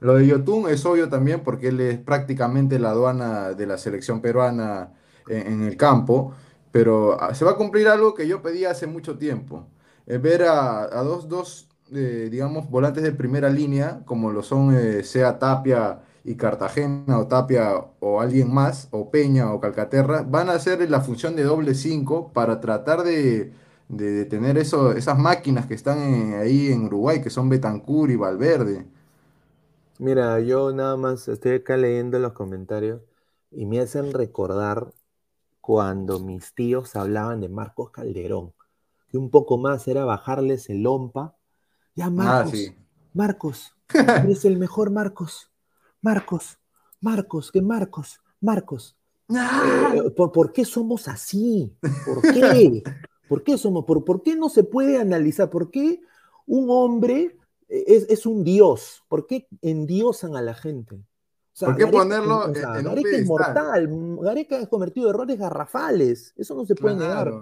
Lo de Yotun es obvio también porque él es prácticamente la aduana de la selección peruana en, el campo, pero ah, se va a cumplir algo que yo pedí hace mucho tiempo. Eh, ver a, dos, dos eh, digamos, volantes de primera línea, como lo son eh, sea Tapia y Cartagena, o Tapia o alguien más, o Peña o Calcaterra, van a hacer la función de doble 5 para tratar de, de, tener eso, esas máquinas que están ahí en Uruguay, que son Betancur y Valverde. Mira, yo nada más estoy acá leyendo los comentarios y me hacen recordar cuando mis tíos hablaban de Marcos Calderón, que un poco más era bajarles el lompa. Ya, ah, Marcos, Marcos, [laughs] eres el mejor Marcos, Marcos, Marcos, que Marcos, Marcos. ¡Ah! Eh, ¿por, qué somos así? ¿Por qué? [laughs] ¿Por qué somos? Por, ¿Por qué no se puede analizar? ¿Por qué un hombre es, un dios. ¿Por qué endiosan a la gente? ¿Por qué ponerlo en, Gareca es mortal. Gareca ha cometido errores garrafales. Eso no se puede negar.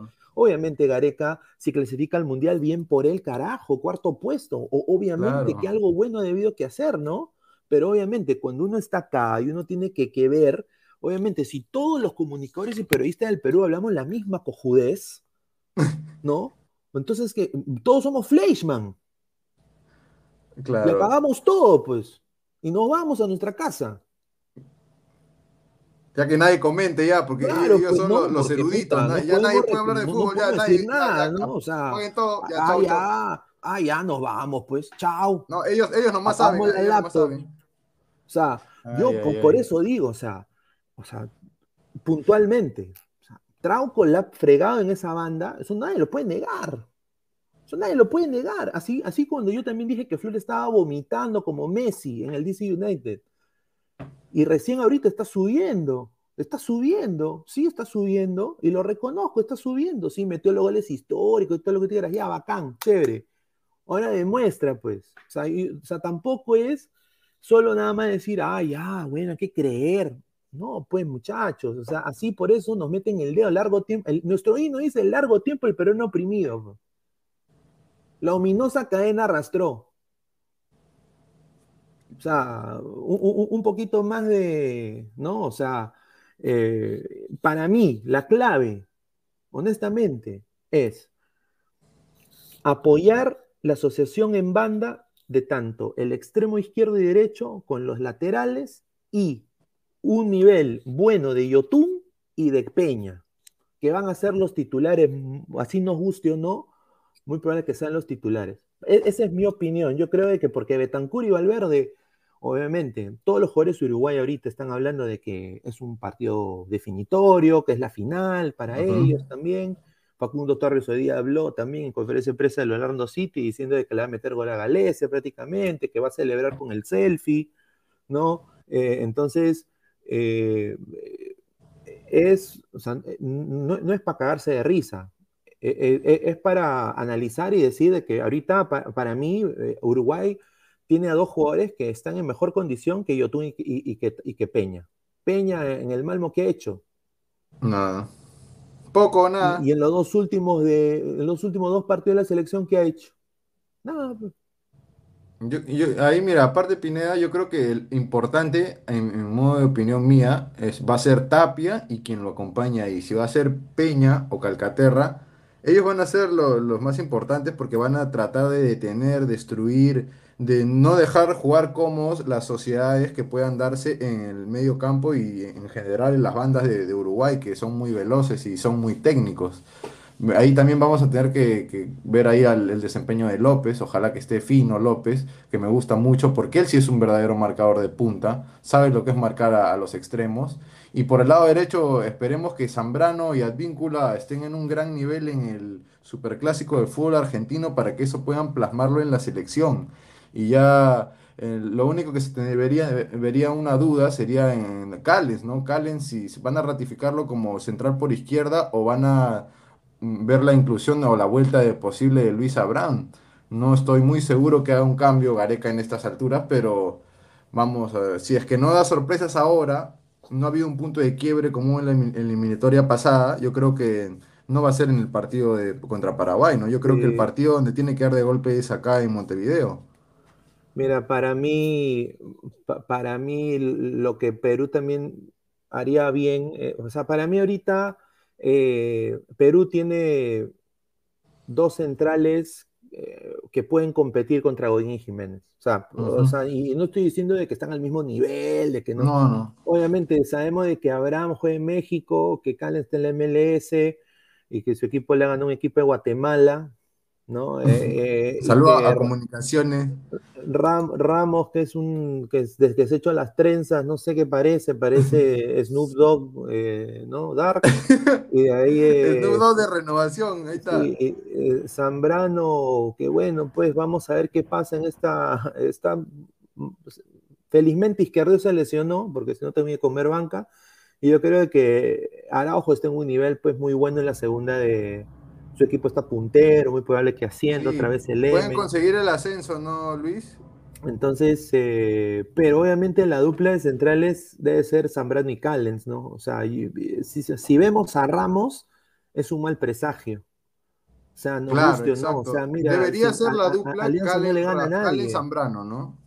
Obviamente Gareca, si clasifica al Mundial, bien por él, carajo, cuarto puesto. O, obviamente que algo bueno ha debido que hacer, ¿no? Pero obviamente cuando uno está acá y uno tiene que, que ver, obviamente si todos los comunicadores y periodistas del Perú hablamos la misma cojudez, [laughs] ¿no? Entonces que todos somos Fleischmann. Le pagamos todo, pues. Y nos vamos a nuestra casa. Ya que nadie comente ya, porque ellos pues son los, eruditos. ya nadie puede hablar de fútbol, ya nadie. Nada, ¿no? O sea, ah, ya, ah, ya nos vamos, pues. Chao. No, ellos, ellos nomás saben. Ellos saben. O sea, yo por eso digo, o sea, o sea, puntualmente, o sea, Trauco la fregado en esa banda, eso nadie lo puede negar nadie lo puede negar. Así, así cuando yo también dije que Flores estaba vomitando como Messi en el DC United. Y recién ahorita está subiendo. Está subiendo, sí está subiendo, y lo reconozco, está subiendo, sí, metió los goles históricos y todo lo que quieras, ya, bacán, chévere. Ahora demuestra, pues. O sea, tampoco es solo nada más decir, ah, ya, bueno, hay que creer. No, pues muchachos, o sea, así por eso nos meten el dedo largo tiempo. nuestro himno dice el largo tiempo el no oprimido. Pues. La ominosa cadena arrastró. O sea, un, poquito más de, ¿no? O sea, eh, para mí la clave, honestamente, es apoyar la asociación en banda de tanto el extremo izquierdo y derecho con los laterales y un nivel bueno de Yotun y de Peña, que van a ser los titulares, así nos guste o no, muy probable que sean los titulares. E, esa es mi opinión. Yo creo que porque Betancur y Valverde, obviamente, todos los jugadores de Uruguay ahorita están hablando de que es un partido definitorio, que es la final para ellos también. Facundo Torres hoy día habló también en conferencia de prensa de Leonardo City diciendo de que le va a meter gol a Galese prácticamente, que va a celebrar con el selfie, ¿no? Eh, entonces, eh, es, no, es para cagarse de risa. Eh, eh, es para analizar y decir que ahorita para, mí eh, Uruguay tiene a dos jugadores que están en mejor condición que Yotun y, que, Peña. Peña en el Malmo que ha hecho. Nada. Poco, nada. Y, en los dos últimos de los últimos dos partidos de la selección que ha hecho. Nada. Pues. ahí mira, aparte Pineda, yo creo que el importante, en, modo de opinión mía, es va a ser Tapia y quien lo acompaña ahí. Si va a ser Peña o Calcaterra, ellos van a ser los más importantes porque van a tratar de detener, destruir, de no dejar jugar cómodos las sociedades que puedan darse en el medio campo y en general en las bandas de, Uruguay, que son muy veloces y son muy técnicos. Ahí también vamos a tener que, ver ahí al- el desempeño de López, ojalá que esté fino López, que me gusta mucho porque él sí es un verdadero marcador de punta, sabe lo que es marcar a, a los extremos. Y por el lado derecho esperemos que Zambrano y Advíncula estén en un gran nivel en el superclásico del fútbol argentino para que eso puedan plasmarlo en la selección. Y ya eh, lo único que se debería, vería una duda sería en Callens, ¿no? Callens si van a ratificarlo como central por izquierda o van a mm, ver la inclusión o la vuelta de posible de Luis Abraham. No estoy muy seguro que haga un cambio Gareca en estas alturas, pero vamos a ver. Si es que no da sorpresas ahora, no ha habido un punto de quiebre como en la elim- eliminatoria pasada, yo creo que no va a ser en el partido de, contra Paraguay, ¿no? Yo creo que el partido donde tiene que dar de golpe es acá en Montevideo. Mira, para mí, pa- para mí lo que Perú también haría bien, eh, o sea, para mí ahorita eh, Perú tiene dos centrales eh, que pueden competir contra Godín y Jiménez. O sea, o sea, y no estoy diciendo de que están al mismo nivel, de que no. No, no. Obviamente sabemos de que Abraham juega en México, que Calen está en la MLS y que su equipo le ha ganado un equipo de Guatemala, ¿no? Eh, eh, a Comunicaciones. Ram- Ramos, que es un, que es, desde que se hecho las trenzas, no sé qué parece, parece [laughs] Snoop Dogg, eh, ¿no? Dark, [laughs] y de ahí El eh, nudo de renovación, ahí está. Zambrano, que bueno, pues vamos a ver qué pasa en esta, esta felizmente Izquierdo se lesionó, porque si no tenía que comer banca, y yo creo que Araujo está en un nivel pues muy bueno en la segunda de su equipo está puntero, muy probable que ascienda Sí, otra vez el pueden M. conseguir el ascenso, ¿no, Luis? Entonces, eh, pero obviamente la dupla de centrales debe ser Zambrano y Callens, ¿no? O sea, si, si vemos a Ramos, es un mal presagio. O sea, Claro, guste no. O exacto. sea, mira, Debería si- ser a- la a- a- dupla Alianza no le gana a nadie. Zambrano, ¿no?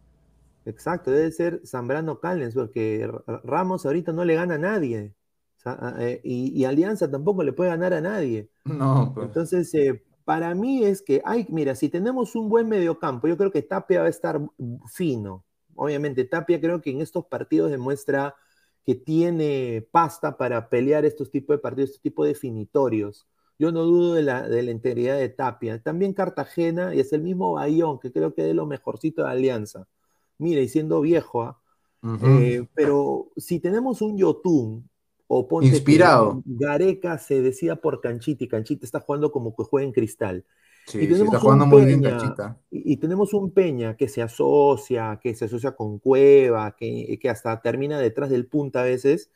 Exacto, debe ser Zambrano Callens, porque Ramos ahorita no le gana a nadie. O sea, a- eh, y, y Alianza tampoco le puede ganar a nadie. [laughs] No, pues. Entonces, eh, para mí es que hay, mira, si tenemos un buen mediocampo, yo creo que Tapia va a estar fino. Obviamente, Tapia creo que en estos partidos demuestra que tiene pasta para pelear estos tipos de partidos, estos tipos definitorios. Yo no dudo de la, de la integridad de Tapia. También Cartagena y es el mismo Bayón, que creo que es de lo mejorcito de Alianza. Mira, y siendo viejo, ¿ah? Eh, pero si tenemos un Yotun, o ponte Inspirado. Gareca se decida por Canchita y Canchita está jugando como que juega en cristal. Sí, y tenemos está jugando un muy bien Peña, Cachita. y, y tenemos un Peña que se asocia, que se asocia con Cueva, que, que hasta termina detrás del punta a veces.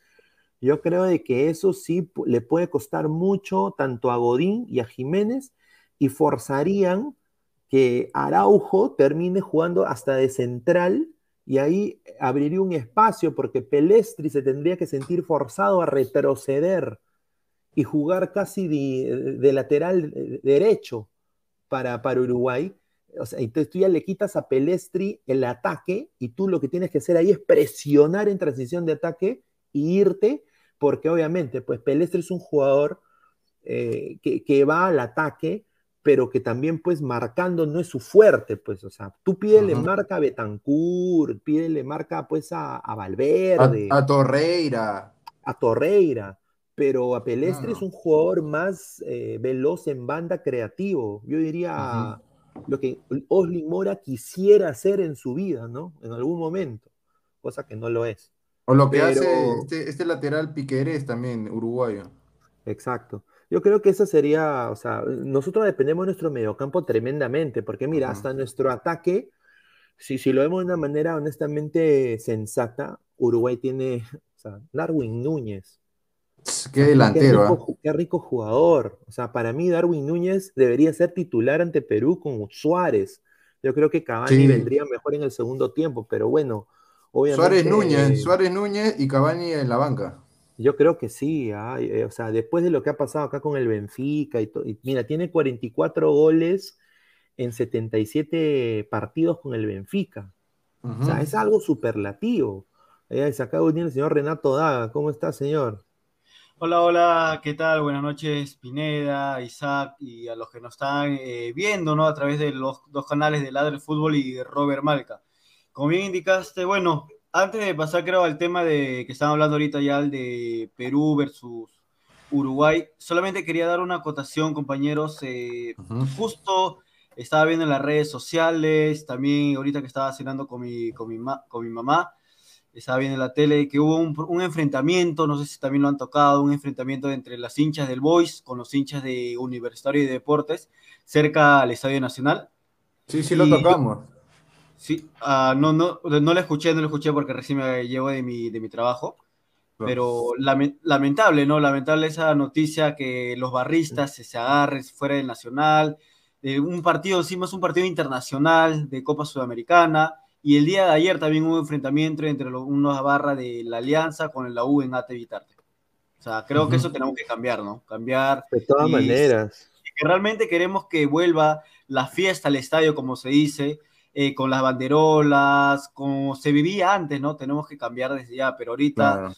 Yo creo de que eso sí le puede costar mucho tanto a Godín y a Jiménez y forzarían que Araujo termine jugando hasta de central y ahí abriría un espacio porque Pelestri se tendría que sentir forzado a retroceder y jugar casi de, lateral derecho para, para Uruguay. O sea, entonces tú ya le quitas a Pelestri el ataque y tú lo que tienes que hacer ahí es presionar en transición de ataque y irte, porque obviamente, pues Pelestri es un jugador eh, que, que va al ataque, pero que también pues marcando no es su fuerte, pues, o sea, tú pídele marca a Betancourt, pídele marca pues a, a Valverde, a Torreira. a Torreira, pero a Pelestri es un jugador más eh, veloz en banda creativo. Yo diría lo que Oslin Mora quisiera hacer en su vida, ¿no? En algún momento, cosa que no lo es. O lo que Pero- hace este, este lateral Piquerés también, uruguayo. Exacto. Yo creo que eso sería, o sea, nosotros dependemos de nuestro mediocampo tremendamente, porque mira, hasta nuestro ataque, si, si lo vemos de una manera honestamente sensata, Uruguay tiene, [laughs] o sea, Darwin Núñez. Qué delantero, rico, ¿ah? ju- qué rico jugador. O sea, para mí Darwin Núñez debería ser titular ante Perú con Suárez. Yo creo que Cavani Sí. vendría mejor en el segundo tiempo, pero bueno, Suárez obviamente Núñez, Suárez Núñez y Cavani en la banca. Yo creo que sí. eh, O sea, después de lo que ha pasado acá con el Benfica y, y mira, tiene 44 goles en 77 partidos con el Benfica. O sea, es algo superlativo. Allá se acaba de unir el señor Renato Daga. ¿Cómo está, señor? Hola, hola, ¿qué tal? Buenas noches, Pineda, Isaac y a los que nos están eh, viendo, ¿no? A través de los dos canales de Ladre Fútbol y de Robert Malca. Como bien indicaste, bueno, antes de pasar creo al tema de que están hablando ahorita ya el de Perú versus Uruguay. Solamente quería dar una acotación, compañeros. Eh, justo estaba viendo en las redes sociales, también ahorita que estaba cenando con mi, con mi, con mi mamá, estaba viendo en la tele que hubo un, enfrentamiento, no sé si también lo han tocado, un enfrentamiento entre las hinchas del Boys con los hinchas de Universitario de Deportes, cerca al Estadio Nacional. Sí, sí, lo tocamos. Sí, uh, no, no, no lo escuché, no lo escuché porque recién me llevo de mi, de mi trabajo. Pero lamentable, ¿no? Lamentable esa noticia que los barristas se, se agarren fuera del Nacional. De un partido, sí, más un partido internacional de Copa Sudamericana. Y el día de ayer también hubo un enfrentamiento entre los, unos barra de la Alianza con la U en Ate Vitarte. O sea, creo que eso tenemos que cambiar, ¿no? Cambiar. De todas maneras. Que realmente queremos que vuelva la fiesta al estadio, como se dice, eh, con las banderolas, como se vivía antes, ¿no? Tenemos que cambiar desde ya, pero ahorita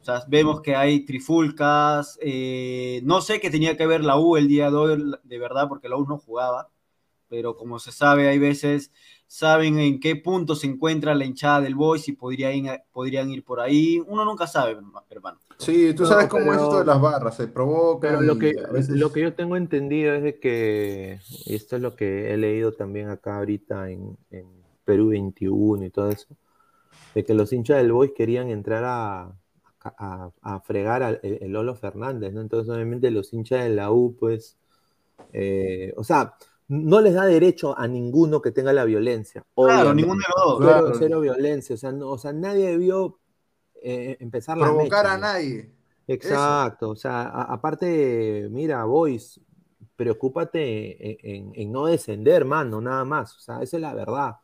o sea, vemos que hay trifulcas, eh, no sé qué tenía que ver la U el día de hoy, de verdad, porque la U no jugaba, pero como se sabe, hay veces saben en qué punto se encuentra la hinchada del Boys y podrían, podrían ir por ahí. Uno nunca sabe, hermano. Sí, tú sabes cómo es esto de las barras, se provoca. Pero lo que, lo que yo tengo entendido es de que, y esto es lo que he leído también acá ahorita en, Perú 21 y todo eso, de que los hinchas del Boys querían entrar a, a, fregar al el, Lolo Fernández, ¿no? Entonces, obviamente, los hinchas de la U, pues, eh, o sea, no les da derecho a ninguno que tenga la violencia. Claro, ninguno de los dos. Cero, violencia, o sea, o sea, nadie debió eh, empezar la Provocar a nadie. Exacto, o sea, aparte, mira, Boys, preocúpate en, no descender, mano, nada más, o sea, esa es la verdad.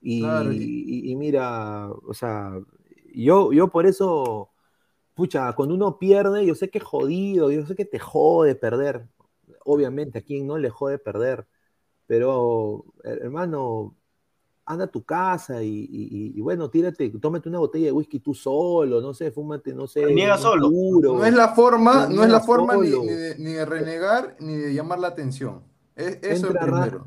Y, mira, o sea, yo, yo por eso, pucha, cuando uno pierde, yo sé que es jodido, yo sé que te jode perder, obviamente a quien no le jode perder, pero hermano, anda a tu casa y, bueno, tírate, tómate una botella de whisky tú solo, no sé, fúmate, no sé. Niega solo. no es la forma, no, es la forma ni, de, renegar ni de llamar la atención. Es, eso entra, es primero.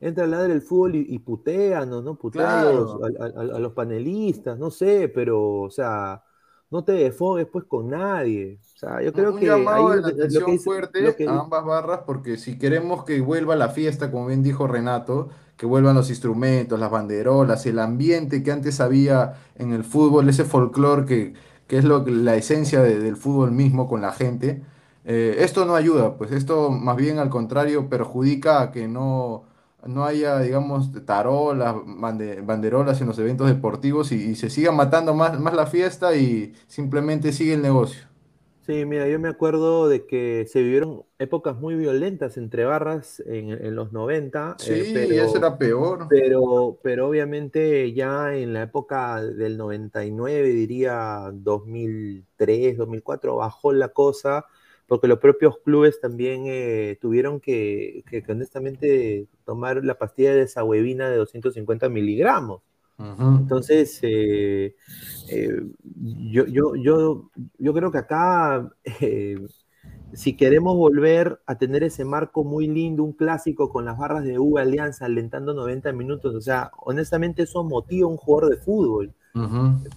Entra a ladrar el fútbol y, y puteanos, ¿no? Puteanos a, los panelistas, no sé, pero, o sea, no te desfogues pues con nadie. O sea, yo creo un que llamado de atención fuerte a ambas barras porque si queremos que vuelva la fiesta, como bien dijo Renato, que vuelvan los instrumentos, las banderolas, el ambiente que antes había en el fútbol, ese folclore que, que es lo, la esencia del fútbol mismo con la gente, eh, esto no ayuda, pues esto más bien al contrario perjudica a que no no haya, digamos, tarolas, banderolas en los eventos deportivos y, se siga matando más, más la fiesta y simplemente sigue el negocio. Sí, mira, yo me acuerdo de que se vivieron épocas muy violentas entre barras en, los 90. Eh, sí, pero, eso era peor. Pero, pero obviamente ya en la época del 99, diría 2003, 2004, bajó la cosa porque los propios clubes también eh, tuvieron que, honestamente tomar la pastilla de sahuevina de 250 miligramos. Entonces, eh, eh, yo, yo, yo, yo, creo que acá, si queremos volver a tener ese marco muy lindo, un clásico con las barras de U Alianza alentando 90 minutos, o sea, honestamente eso motiva a un jugador de fútbol.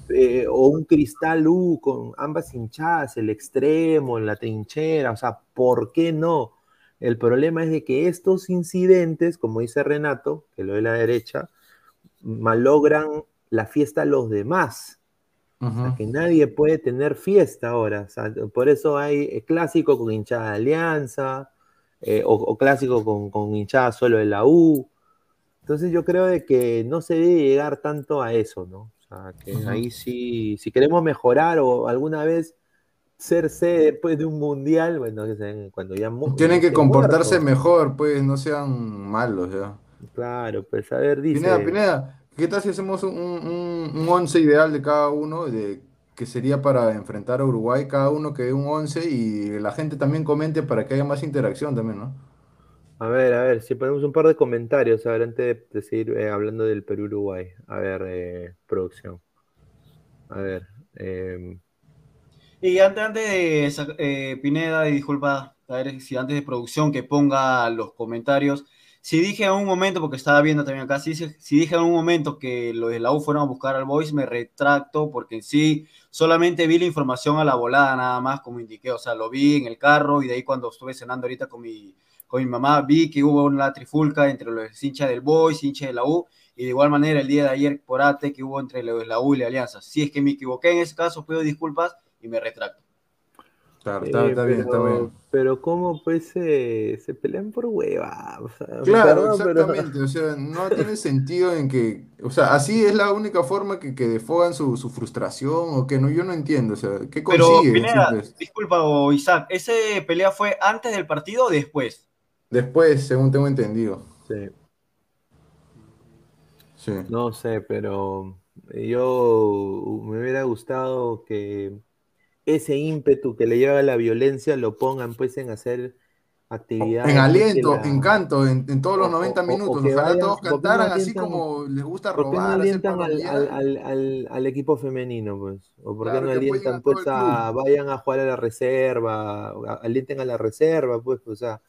Eh, o un cristal U con ambas hinchadas, el extremo, en la trinchera, o sea, ¿por qué no? El problema es de que estos incidentes, como dice Renato, que lo de la derecha, malogran la fiesta a los demás. O sea, que nadie puede tener fiesta ahora. por eso hay eh, clásico con hinchada de alianza, eh, o, clásico con, con, hinchada solo de la U. Entonces yo creo de que no se debe llegar tanto a eso, ¿no? Que ahí sí, si queremos mejorar o alguna vez ser sede después de un mundial, bueno, cuando ya... Tienen que comportarse mejor, pues, no sean malos, ya. Claro, pues, a ver, dice... Pineda, Pineda, ¿qué tal si hacemos un, un, once ideal de cada uno, de que sería para enfrentar a Uruguay, cada uno que dé un once y la gente también comente para que haya más interacción también, ¿no? A ver, a ver, si ponemos un par de comentarios, ver, antes de, seguir eh, hablando del Perú-Uruguay. A ver, eh, producción. A ver. Em, y antes, antes de eh, Pineda, y disculpa, a ver si antes de producción que ponga los comentarios, si dije en un momento, porque estaba viendo también acá, si, si dije en un momento que los de la U fueron a buscar al Boys, me retracto porque en sí solamente vi la información a la volada nada más, como indiqué, o sea, lo vi en el carro y de ahí cuando estuve cenando ahorita con mi, con mi mamá, vi que hubo una trifulca entre los hinchas del Boys, hinchas de la U, y de igual manera el día de ayer por ATE que hubo entre los de la U y la Alianza. Si es que me equivoqué en ese caso, pido disculpas y me retracto. Claro, está, eh, bien, está bien. Pero cómo pues se pelean por hueva. claro, exactamente. O sea, no [laughs] tiene sentido en que, o sea, así es la única forma que, que defogan su, su, frustración o que no, yo no entiendo. O sea, ¿qué consigue? Pero, disculpa, Isaac, ¿ese pelea fue antes del partido o después? Después, según tengo entendido. Sí. Sí. No sé, pero yo me hubiera gustado que ese ímpetu que le lleva a la violencia lo pongan pues en hacer actividades. En aliento, en canto, en, todos los 90 minutos. Ojalá todos cantaran así como les gusta robar. ¿Por qué no alientan al, equipo femenino, pues? ¿O por qué no alientan pues a, vayan a jugar a la reserva, alienten a la reserva, pues, o sea,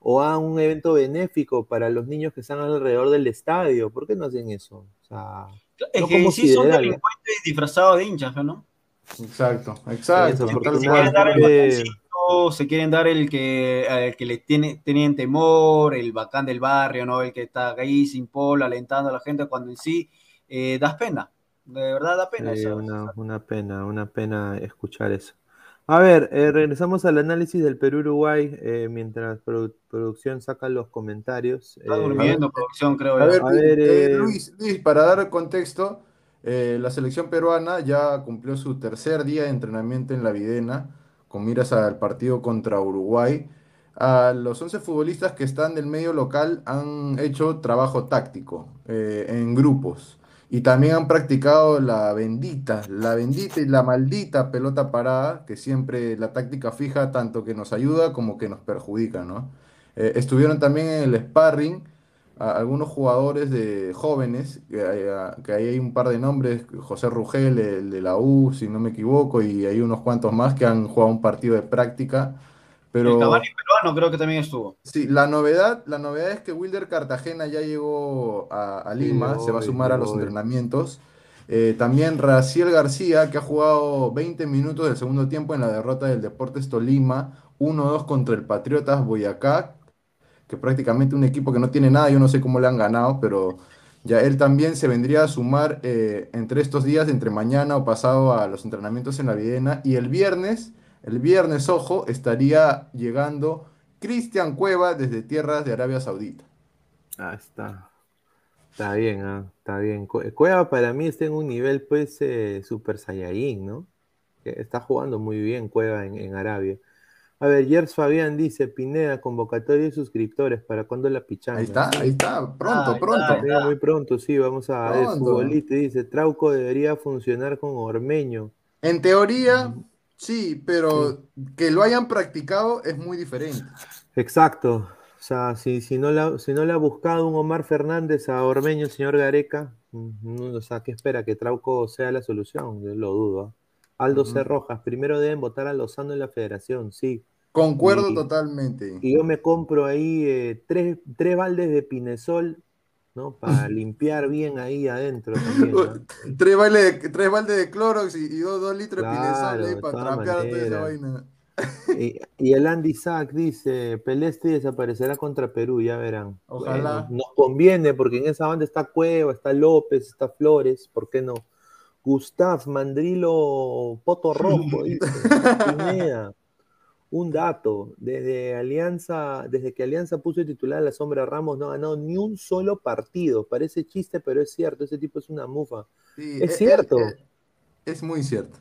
o a un evento benéfico para los niños que están alrededor del estadio? ¿Por qué no hacen eso? O sea, es que sí son delincuentes disfrazados de hinchas, ¿no? Exacto, exacto. se, quieren dar el se quieren dar el que, que le tiene, tenían temor, el bacán del barrio, ¿no? El que está ahí sin polo, alentando a la gente, cuando en sí eh, das pena. De verdad da pena eso. Una, pena, una pena escuchar eso. A ver, eh, regresamos al análisis del Perú-Uruguay eh, mientras producción saca los comentarios. Está durmiendo, producción, creo. A ver, Luis, Luis, para dar contexto, eh, la selección peruana ya cumplió su tercer día de entrenamiento en la Videna, con miras al partido contra Uruguay. A los 11 futbolistas que están del medio local han hecho trabajo táctico eh, en grupos y también han practicado la bendita, la bendita y la maldita pelota parada, que siempre la táctica fija tanto que nos ayuda como que nos perjudica, ¿no? Eh, estuvieron también en el sparring algunos jugadores de jóvenes, que ahí hay un par de nombres, José Rugel, el de la U, si no me equivoco, y hay unos cuantos más que han jugado un partido de práctica. Pero, el Cavani peruano creo que también estuvo. Sí, la novedad, la novedad es que Wilder Cartagena ya llegó a, Lima, se va a sumar a los entrenamientos. Eh, también Raciel García, que ha jugado 20 minutos del segundo tiempo en la derrota del Deportes Tolima, 1-2 contra el Patriotas Boyacá, que prácticamente un equipo que no tiene nada, yo no sé cómo le han ganado, pero ya él también se vendría a sumar eh, entre estos días, entre mañana o pasado a los entrenamientos en la Videna, y el viernes, el viernes, ojo, estaría llegando Cristian Cueva desde tierras de Arabia Saudita. Ah, está. Está bien, ah, está bien. Cueva para mí está en un nivel, pues, eh, super saiyajin, ¿no? Está jugando muy bien Cueva en Arabia. A ver, Yers Fabián dice, Pineda, convocatoria de suscriptores, ¿para cuándo la pichanga? Ahí está, ahí está, pronto, pronto. muy pronto, sí, vamos a ver, futbolista dice, Trauco debería funcionar con Ormeño. En teoría, sí, pero que lo hayan practicado es muy diferente. Exacto, o sea, si, si, no la, si no le ha buscado un Omar Fernández a Ormeño, señor Gareca, mm, o sea, ¿qué espera? ¿Que Trauco sea la solución? Yo lo dudo. ¿ah? Aldo C. Rojas, primero deben votar a Lozano en la federación, sí. Concuerdo totalmente. Y yo me compro ahí eh, tres, tres, baldes de Pinesol, ¿no? Para limpiar bien ahí adentro también. [laughs] tres, baldes de, tres baldes de Clorox y, dos, litros de Pinesol ahí para trapear toda esa vaina. Y, el Andy Sack dice, Peleste desaparecerá contra Perú, ya verán. Ojalá. nos conviene porque en esa banda está Cueva, está López, está Flores, ¿por qué no? Gustav Mandrilo Poto Rojo, [laughs] dice. Pineda. Un dato, desde Alianza, desde que Alianza puso el titular a la sombra Ramos, no ha ganado ni un solo partido. Parece chiste, pero es cierto, ese tipo es una mufa. es, cierto. Es, muy cierto.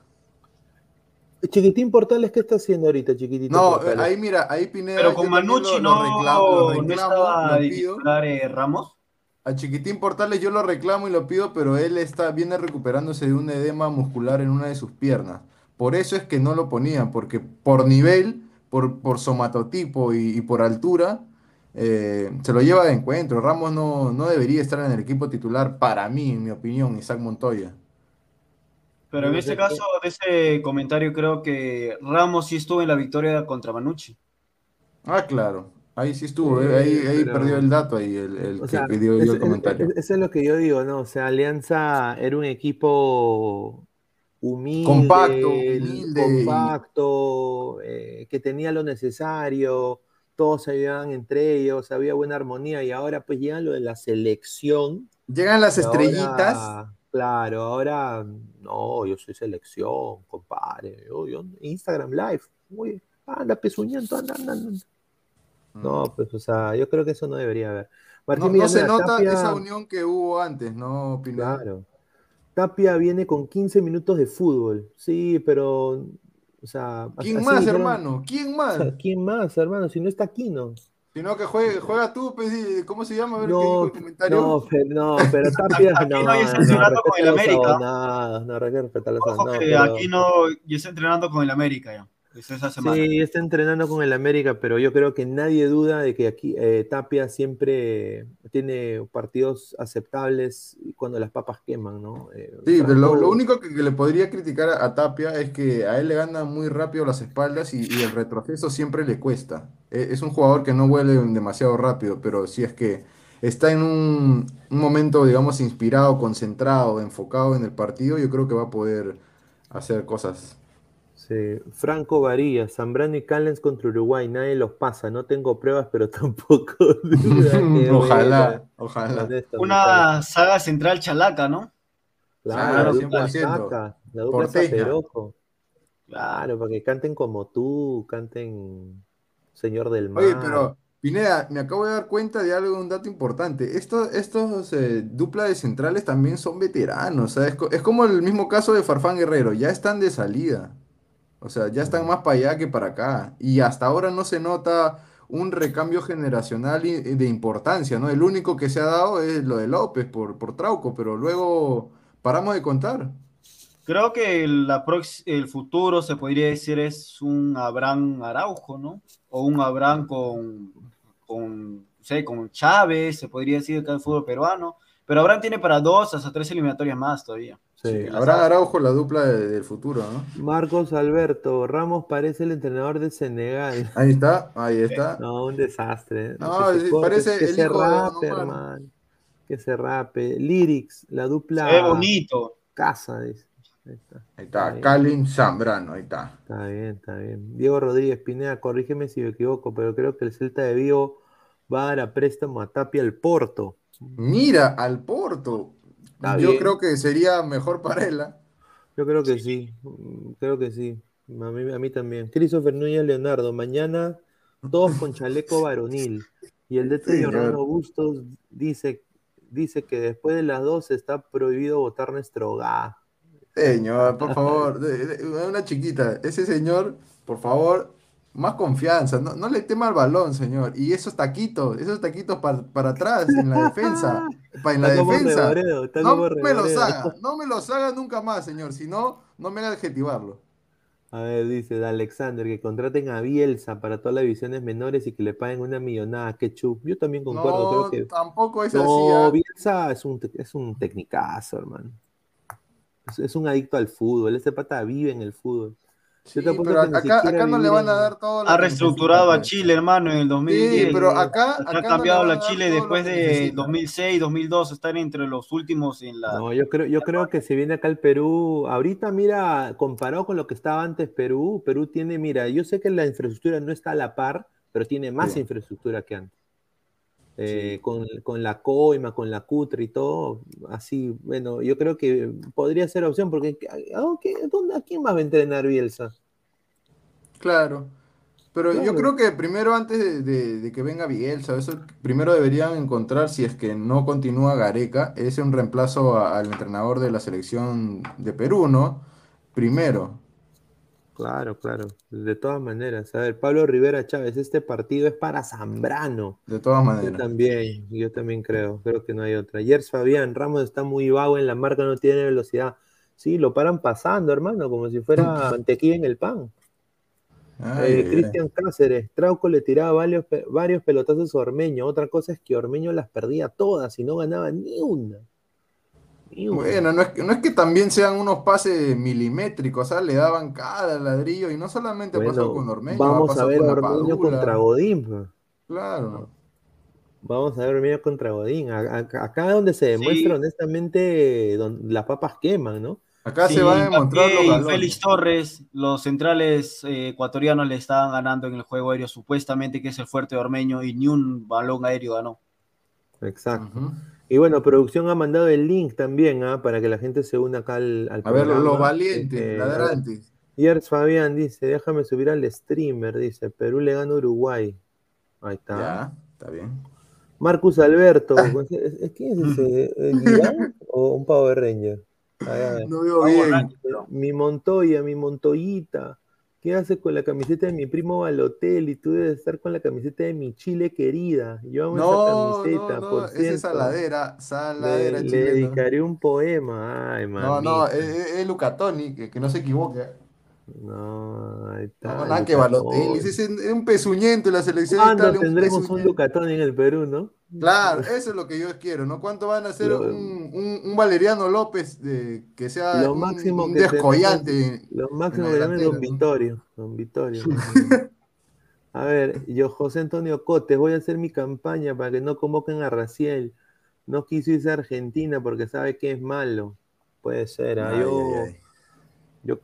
Chiquitín Portales, ¿qué está haciendo ahorita, Chiquitín? No, ahí mira, ahí Pineda. Pero con Manucci no, reclamo, no estaba titular eh, Ramos. A Chiquitín Portales yo lo reclamo y lo pido, pero él está, viene recuperándose de un edema muscular en una de sus piernas. Por eso es que no lo ponían, porque por nivel, por, por somatotipo y, por altura, eh, se lo lleva de encuentro. Ramos no, no debería estar en el equipo titular, para mí, en mi opinión, Isaac Montoya. Pero en este caso, de ese comentario, creo que Ramos sí estuvo en la victoria contra Manucci. Ah, claro. Ahí sí estuvo, eh, ahí, ahí perdió el dato ahí, el, el que dio, el comentario. Eso es lo que yo digo, ¿no? O sea, Alianza era un equipo humilde, compacto, humilde compacto eh, que tenía lo necesario, todos se ayudaban entre ellos, había buena armonía y ahora pues llegan lo de la selección. Llegan las estrellitas. claro, ahora no, yo soy selección, compadre. Yo, Instagram Live, muy, anda pezuñando, anda, anda, anda. Mm. No, pues, o sea, yo creo que eso no debería haber. no, se nota esa unión que hubo antes, ¿no, Claro. Tapia viene con 15 minutos de fútbol, sí, pero, o sea... ¿Quién más, hermano? ¿Quién más? ¿Quién más, hermano? Si no está Aquino. Sino que juegue, juega tú, pues, ¿cómo se llama? A ver no, qué dijo el comentario. No, pero, no, pero [laughs] Tapia no. no, está entrenando con el América. No, no, hay que respetar Ojo no, que pero... Aquino ya está entrenando con el América ya. Sí, está entrenando con el América, pero yo creo que nadie duda de que aquí eh, Tapia siempre tiene partidos aceptables cuando las papas queman, ¿no? Eh, sí, pero lo, único que, le podría criticar a, Tapia es que a él le ganan muy rápido las espaldas y, el retroceso siempre le cuesta. E, es un jugador que no vuelve demasiado rápido, pero si es que está en un, un momento, digamos, inspirado, concentrado, enfocado en el partido, yo creo que va a poder hacer cosas Franco Varillas, Zambrano y Callens contra Uruguay, nadie los pasa, no tengo pruebas, pero [laughs] tampoco [laughs] ojalá, ojalá. Una saga central chalaca, ¿no? Claro, la dupla Saca, la dupla. Claro, para que canten como tú, canten Señor del Mar. Oye, pero Pineda, me acabo de dar cuenta de algo, un dato importante. Estos, estos eh, dupla de centrales también son veteranos. es, es, como el mismo caso de Farfán Guerrero, ya están de salida. O sea, ya están más para allá que para acá. Y hasta ahora no se nota un recambio generacional de importancia, ¿no? El único que se ha dado es lo de López por, por Trauco, pero luego paramos de contar. Creo que la el futuro se podría decir es un Abraham Araujo, ¿no? O un Abraham con, con, sé, con Chávez, se podría decir acá el fútbol peruano. Pero Abraham tiene para dos hasta tres eliminatorias más todavía. Sí, habrá Araujo la dupla del futuro, ¿no? Marcos Alberto, Ramos parece el entrenador de Senegal. Ahí está, ahí está. No, un desastre. No, parece que el se hijo rape, hermano. Que se rape. Lyrics, la dupla. Qué bonito. Casa, dice. Ahí está, ahí está. Kalin Zambrano, ahí está. Está bien, está bien. Diego Rodríguez Pineda, corrígeme si me equivoco, pero creo que el Celta de Vigo va a dar a préstamo a Tapia al Porto. Mira, al Porto. Yo creo que sería mejor para él. ¿ah? Yo creo que sí, creo que sí. A mí, a mí también. Christopher Núñez Leonardo, mañana todos con chaleco [laughs] varonil. Y el de sí, Bustos dice, dice que después de las dos está prohibido votar nuestro ga. Señor, por favor, una chiquita, ese señor, por favor, más confianza, no, le tema al balón, señor. Y esos taquitos, esos taquitos para, atrás, en la defensa. [laughs] Para en la defensa. no me los haga, no me los haga nunca más, señor. Si no, no me haga adjetivarlo. A ver, dice Alexander, que contraten a Bielsa para todas las divisiones menores y que le paguen una millonada. Qué chup. Yo también concuerdo. No, creo que... tampoco es así. No, ¿ah? Bielsa es un, es un tecnicazo, hermano. Es, es, un adicto al fútbol. Ese pata vive en el fútbol. Sí, pero acá, acá no le van a dar todo. Ha reestructurado a Chile, hermano, en el 2010. Sí, pero acá. Ha cambiado la Chile después de 2006, 2002, están entre los últimos en la. No, yo creo, yo creo que si viene acá el Perú, ahorita, mira, comparado con lo que estaba antes Perú, Perú tiene, mira, yo sé que la infraestructura no está a la par, pero tiene más infraestructura que antes. Eh, con, con, la coima, con la cutre y todo, así, bueno, yo creo que podría ser opción, porque ¿dónde, ¿a quién más va a entrenar Bielsa? Claro, pero yo creo que primero, antes de, que venga Bielsa, eso primero deberían encontrar, si es que no continúa Gareca, ese un reemplazo al entrenador de la selección de Perú, ¿no? Primero. Claro, claro. De todas maneras. A ver, Pablo Rivera Chávez, este partido es para Zambrano. De todas maneras. Yo también, yo también creo. Creo que no hay otra. Ayer Fabián, Ramos está muy vago en la marca, no tiene velocidad. Sí, lo paran pasando, hermano, como si fuera [laughs] mantequilla en el pan. Eh, Cristian Cáceres, Trauco le tiraba varios, varios pelotazos a Ormeño. Otra cosa es que Ormeño las perdía todas y no ganaba ni una. Bueno, no es, que, no es que también sean unos pases milimétricos, o sea, le daban cada ladrillo y no solamente pasó con Ormeño. Vamos a ver Ormeño contra Godín. Claro. Vamos a ver Mineros contra Godín. acá es donde se demuestra honestamente donde las papas queman, ¿no? Acá se va a demostrar los Félix Torres, los centrales eh, ecuatorianos le estaban ganando en el juego aéreo, supuestamente que es el fuerte ormeño, y ni un balón aéreo ganó. Exacto. Y bueno, producción ha mandado el link también, ¿ah? para que la gente se una acá al, al A ver, los valientes, este, ladrantes. Yers Fabián dice, déjame subir al streamer, dice, Perú le gana a Uruguay. Ahí está. Ya, está bien. Marcus Alberto, ¿quién [laughs] es ese? ¿O un pavo de Ranger? No veo bien. Mi Montoya, mi Montoyita. ¿Qué haces con la camiseta de mi primo hotel Y tú debes estar con la camiseta de mi Chile querida. Yo amo no, esa camiseta, no, no, por es saladera, saladera le, le, dedicaré un poema. Ay, No, no, es, Lucatoni, que, que no se equivoque. No, ahí está. No, nada que Balotelli, es un pezuñento en la selección de Italia. tendremos un, Lucatoni en el Perú, no? Claro, eso es lo que yo quiero, ¿no? ¿Cuánto van a hacer un, un, Valeriano López de, que sea lo máximo un, descollante? lo máximo que es Don Vittorio. Don Vittorio. a ver, yo, José Antonio Cotes, voy a hacer mi campaña para que no convoquen a Raciel. No quiso irse a Argentina porque sabe que es malo. Puede ser, ¿ah? yo... Yo,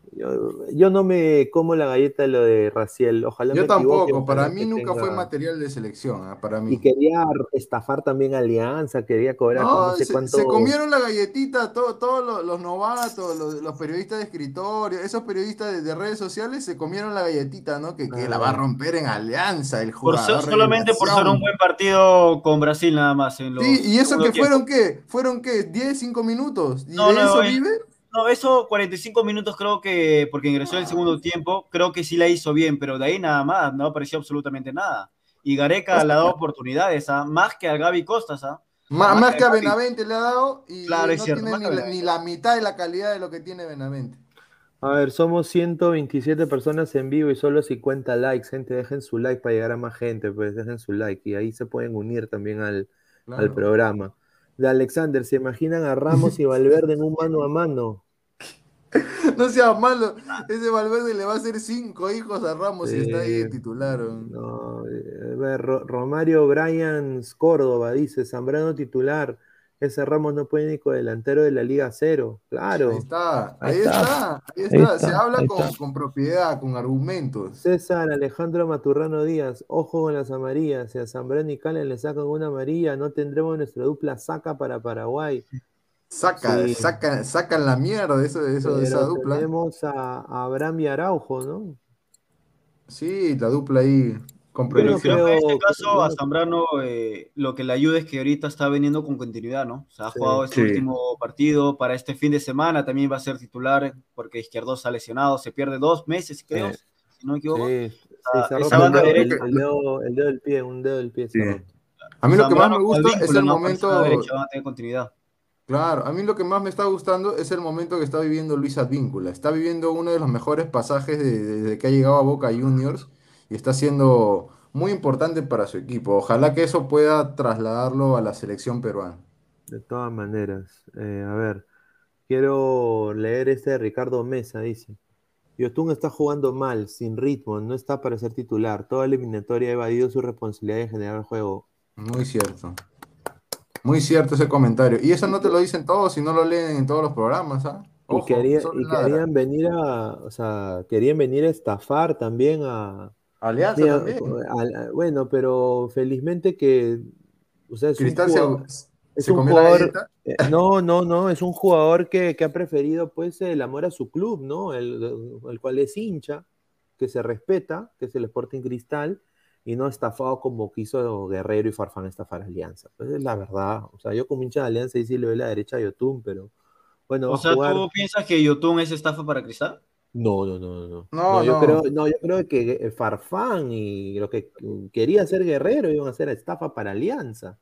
yo, no me como la galleta de lo de Raciel. Ojalá yo tampoco, para mí nunca fue material de selección, ¿ah? para mí. Y quería estafar también Alianza, quería cobrar no, sé se, cuánto... se, comieron la galletita todos los, novatos, los, periodistas de escritorio, esos periodistas de, redes sociales se comieron la galletita, ¿no? Que, la va a romper en Alianza el jugador. solamente por ser un buen partido con Brasil nada más. En sí, y eso que fueron qué, fueron qué, 10, 5 minutos. ¿Y no, de eso vive? No, eso 45 minutos creo que, porque ingresó el segundo tiempo, creo que sí la hizo bien, pero de ahí nada más, no apareció absolutamente nada. Y Gareca le ha dado oportunidades, ¿ah? más que a Gaby Costas. ¿ah? Más, que a Benavente le ha dado y no tiene ni la, mitad de la calidad de lo que tiene Benavente. A ver, somos 127 personas en vivo y solo 50 likes. Gente, dejen su like para llegar a más gente, pues dejen su like y ahí se pueden unir también al, al programa. De Alexander, ¿se imaginan a Ramos y [laughs] Valverde en un mano a mano? [laughs] no sea malo, ese Valverde le va a hacer cinco hijos a Ramos y está ahí titular. No, eh, Romario Bryans Córdoba dice, Zambrano titular, ese Ramos no puede ni con delantero de la Liga Cero. Claro. Ahí está, ahí, está, ahí está, se habla con, propiedad, con argumentos. César Alejandro Maturrano Díaz, ojo con las amarillas, si a Zambrano y Calen le sacan una amarilla, no tendremos nuestra dupla saca para Paraguay. Saca, saca, sacan la mierda de, eso, de, eso, de esa dupla. Tenemos a, Abraham y Araujo, ¿no? Sí, la dupla ahí con proyección. en este caso a Zambrano eh, lo que le ayuda es que ahorita está veniendo con continuidad, ¿no? O sea, ha jugado este último partido para este fin de semana, también va a ser titular porque Izquierdo ha lesionado, se pierde dos meses, creo, si no me equivoco. Sí, el, dedo, el, dedo, del pie, un dedo del pie. A mí lo que más me gusta es el momento... Derecha, va a tener continuidad. Claro, a mí lo que más me está gustando es el momento que está viviendo Luis Advíncula. Está viviendo uno de los mejores pasajes desde que ha llegado a Boca Juniors y está siendo muy importante para su equipo. Ojalá que eso pueda trasladarlo a la selección peruana. De todas maneras, eh, a ver, quiero leer este de Ricardo Mesa, dice. Yotun está jugando mal, sin ritmo, no está para ser titular. Toda eliminatoria ha evadido su responsabilidad de generar el juego. Muy cierto. Muy cierto ese comentario. Y eso no te lo dicen todos si no lo leen en todos los programas, ¿ah? y, querían venir a, o sea, querían venir a estafar también a... Alianza también. bueno, pero felizmente que, o sea, es un jugador, es un jugador eh, no, no, no, es un jugador que, ha preferido pues el amor a su club, ¿no? El, el cual es hincha, que se respeta, que es el Sporting Cristal, y no estafado como quiso Guerrero y Farfán estafar a Alianza. Pues es la verdad. O sea, yo como hincha de Alianza y sí le doy la derecha a Yotun, pero bueno. O sea, ¿tú piensas que Yotun es estafa para Cristal? No, no, no, no. No, yo, Creo, no, yo creo que Farfán y lo que quería hacer Guerrero iban a hacer estafa para Alianza.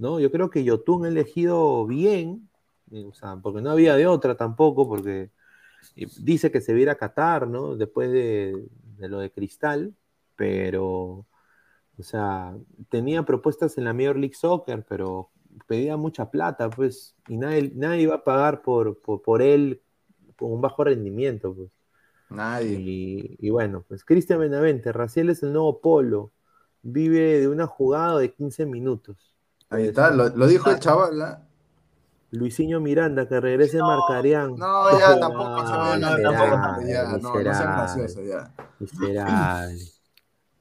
¿no? Yo creo que Yotun ha elegido bien, o sea, porque no había de otra tampoco, porque dice que se viera a Qatar, ¿no? Después de, de lo de Cristal, pero, o sea, tenía propuestas en la Major League Soccer, pero pedía mucha plata, pues, y nadie, nadie iba a pagar por, por, él con un bajo rendimiento, pues. Nadie. Y, bueno, pues Cristian Benavente, Raciel es el nuevo polo. vive de una jugada de 15 minutos. Ahí está, lo, lo dijo el chaval. ¿ah? Luisinho Miranda, que regrese Marcarián. No, ya tampoco ve la tampoco, ya, no, no sean graciosos ya. miserable.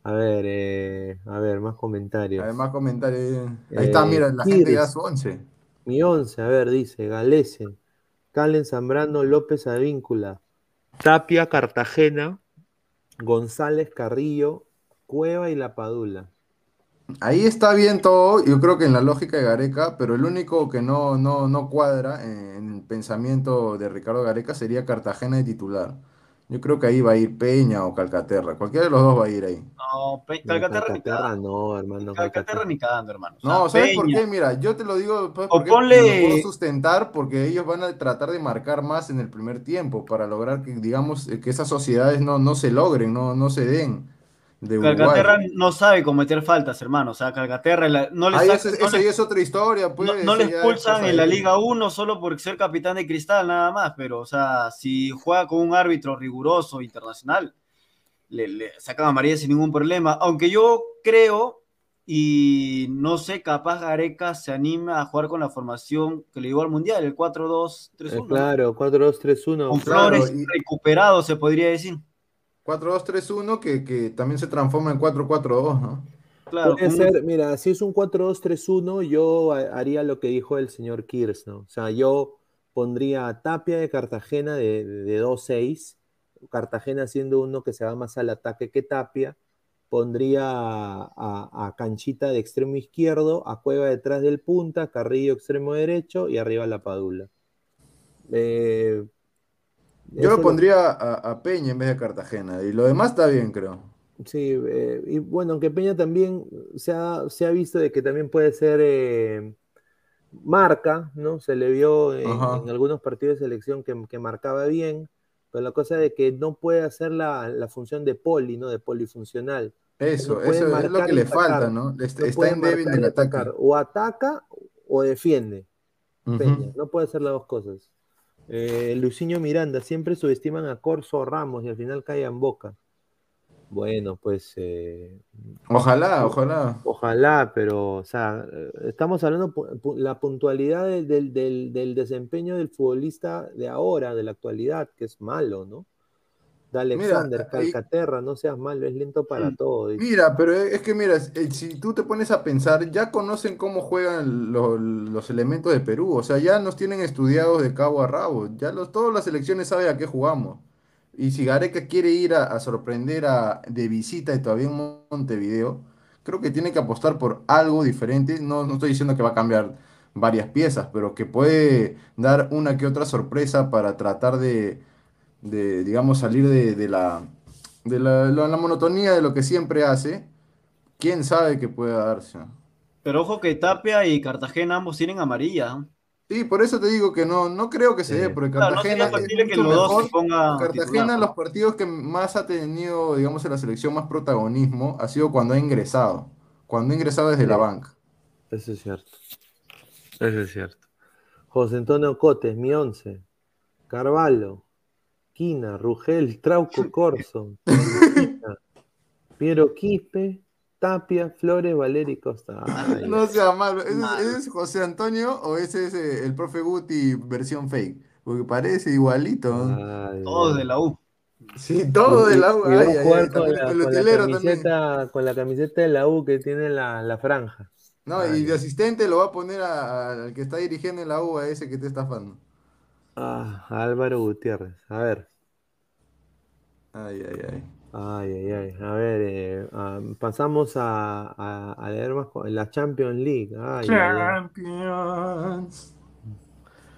A ver, eh, a ver, más comentarios. Además, comentarios. Eh, Ahí está, mira, la gente ya Kiris. su once. Mi once, a ver, dice Galese, Calen Zambrano López Advíncula, Tapia Cartagena, González Carrillo, Cueva y La Padula. Ahí está bien todo, yo creo que en la lógica de Gareca, pero el único que no, no, no cuadra en el pensamiento de Ricardo Gareca sería Cartagena de titular. Yo creo que ahí va a ir Peña o Calcaterra, cualquiera de los dos va a ir ahí. No, Pe- No, Calcaterra ni cagando. no, hermano. Calcaterra ni cagando, hermano. O sea, No, ¿sabes por qué? Mira, yo te lo digo pues, O porque ponle- lo puedo sustentar porque ellos van a tratar de marcar más en el primer tiempo para lograr que, digamos, eh, que esas sociedades no, no se logren, no, no se den de Uruguay. Calcaterra no sabe cometer faltas, hermano. O sea, Calcaterra la- no le, Ahí saca- eso, no es otra historia, pues. no- no expulsan en la Liga 1 solo por ser capitán de cristal, nada más. Pero, o sea, si juega con un árbitro riguroso internacional, le, le sacan amarilla sin ningún problema. Aunque yo creo, y no sé, capaz Gareca se anima a jugar con la formación que le llevó al Mundial, el 4-2-3-1. Eh, claro, 4-2-3-1. Con Claro, Flores y- recuperado, se podría decir. 4-2-3-1 que, que también se transforma en 4-4-2, ¿no? Claro, Puede ser, mira, si es un 4-2-3-1, yo ha- haría lo que dijo el señor Kirs, ¿no? O sea, yo pondría a Tapia de Cartagena de, de 2-6, Cartagena siendo uno que se va más al ataque que Tapia, pondría a, a- a Canchita de extremo izquierdo, a Cueva detrás del punta, Carrillo extremo derecho y arriba la Padula. Eh, Yo lo pondría a, a Peña en vez de Cartagena. Y lo demás está bien, creo. Sí, eh, y bueno, aunque Peña también se ha, se ha visto de que también puede ser eh, marca, ¿no? Se le vio en, algunos partidos de selección que, que marcaba bien, pero la cosa de que no puede hacer la, la función de poli, ¿no? De polifuncional. Eso, No eso es lo que le atacar. falta, ¿no? Está, No está en débil del ataque. atacar. O ataca o defiende. Peña, no puede hacer las dos cosas. Eh, Luciño Miranda, siempre subestiman a Corso Ramos y al final caen boca. Bueno, pues eh, Ojalá, ojalá. Ojalá, pero, o sea, estamos hablando pu- la puntualidad del, del- del- del desempeño del futbolista de ahora, de la actualidad, que es malo, ¿no? De Alexander, ahí- Calcaterra, no seas malo, es lento para todo. dice. Mira, pero es que mira, eh, si tú te pones a pensar, ya conocen cómo juegan lo- los elementos de Perú, o sea, ya nos tienen estudiados de cabo a rabo, ya los, todas las selecciones saben a qué jugamos. Y si Gareca quiere ir a, a sorprender a, de visita y todavía en Montevideo, creo que tiene que apostar por algo diferente. No, no estoy diciendo que va a cambiar varias piezas, pero que puede dar una que otra sorpresa para tratar de, de, digamos, salir de, de la, de la, la- la monotonía de lo que siempre hace. ¿Quién sabe qué pueda darse? Pero ojo que Tapia y Cartagena ambos tienen amarilla. Sí, por eso te digo que no, no creo que se Sí. dé, porque Claro, no Cartagena es que los dos se Cartagena, titular. los partidos que más ha tenido, digamos, en la selección más protagonismo, ha sido cuando ha ingresado, cuando ha ingresado desde la banca. Eso es cierto. Eso es cierto. José Antonio Cotes, mi once. Carvalho, Quina, Rugel, Trauco [laughs] Corso, [laughs] Quina, Piero Quispe, Tapia, Flores, Valery Costa. Ay, No sea malo, ¿ese, es- Malo. ese es José Antonio o ese es eh, el profe Guti versión fake? Porque parece igualito. ¿no? ay, Todos de la U. Sí, todo Y- de la U. ay, jugar con la, con camiseta, con la camiseta de la U que tiene la, la franja. No, Ay, y de asistente lo va a poner al que está dirigiendo en la U, a ese que te está estafando. Ah, Álvaro Gutiérrez. A ver. Ay, ay, ay. Ay, ay, ay. A ver, eh, ah, pasamos a, a, a leer más la Champions League. Ay, ay, ay. Champions.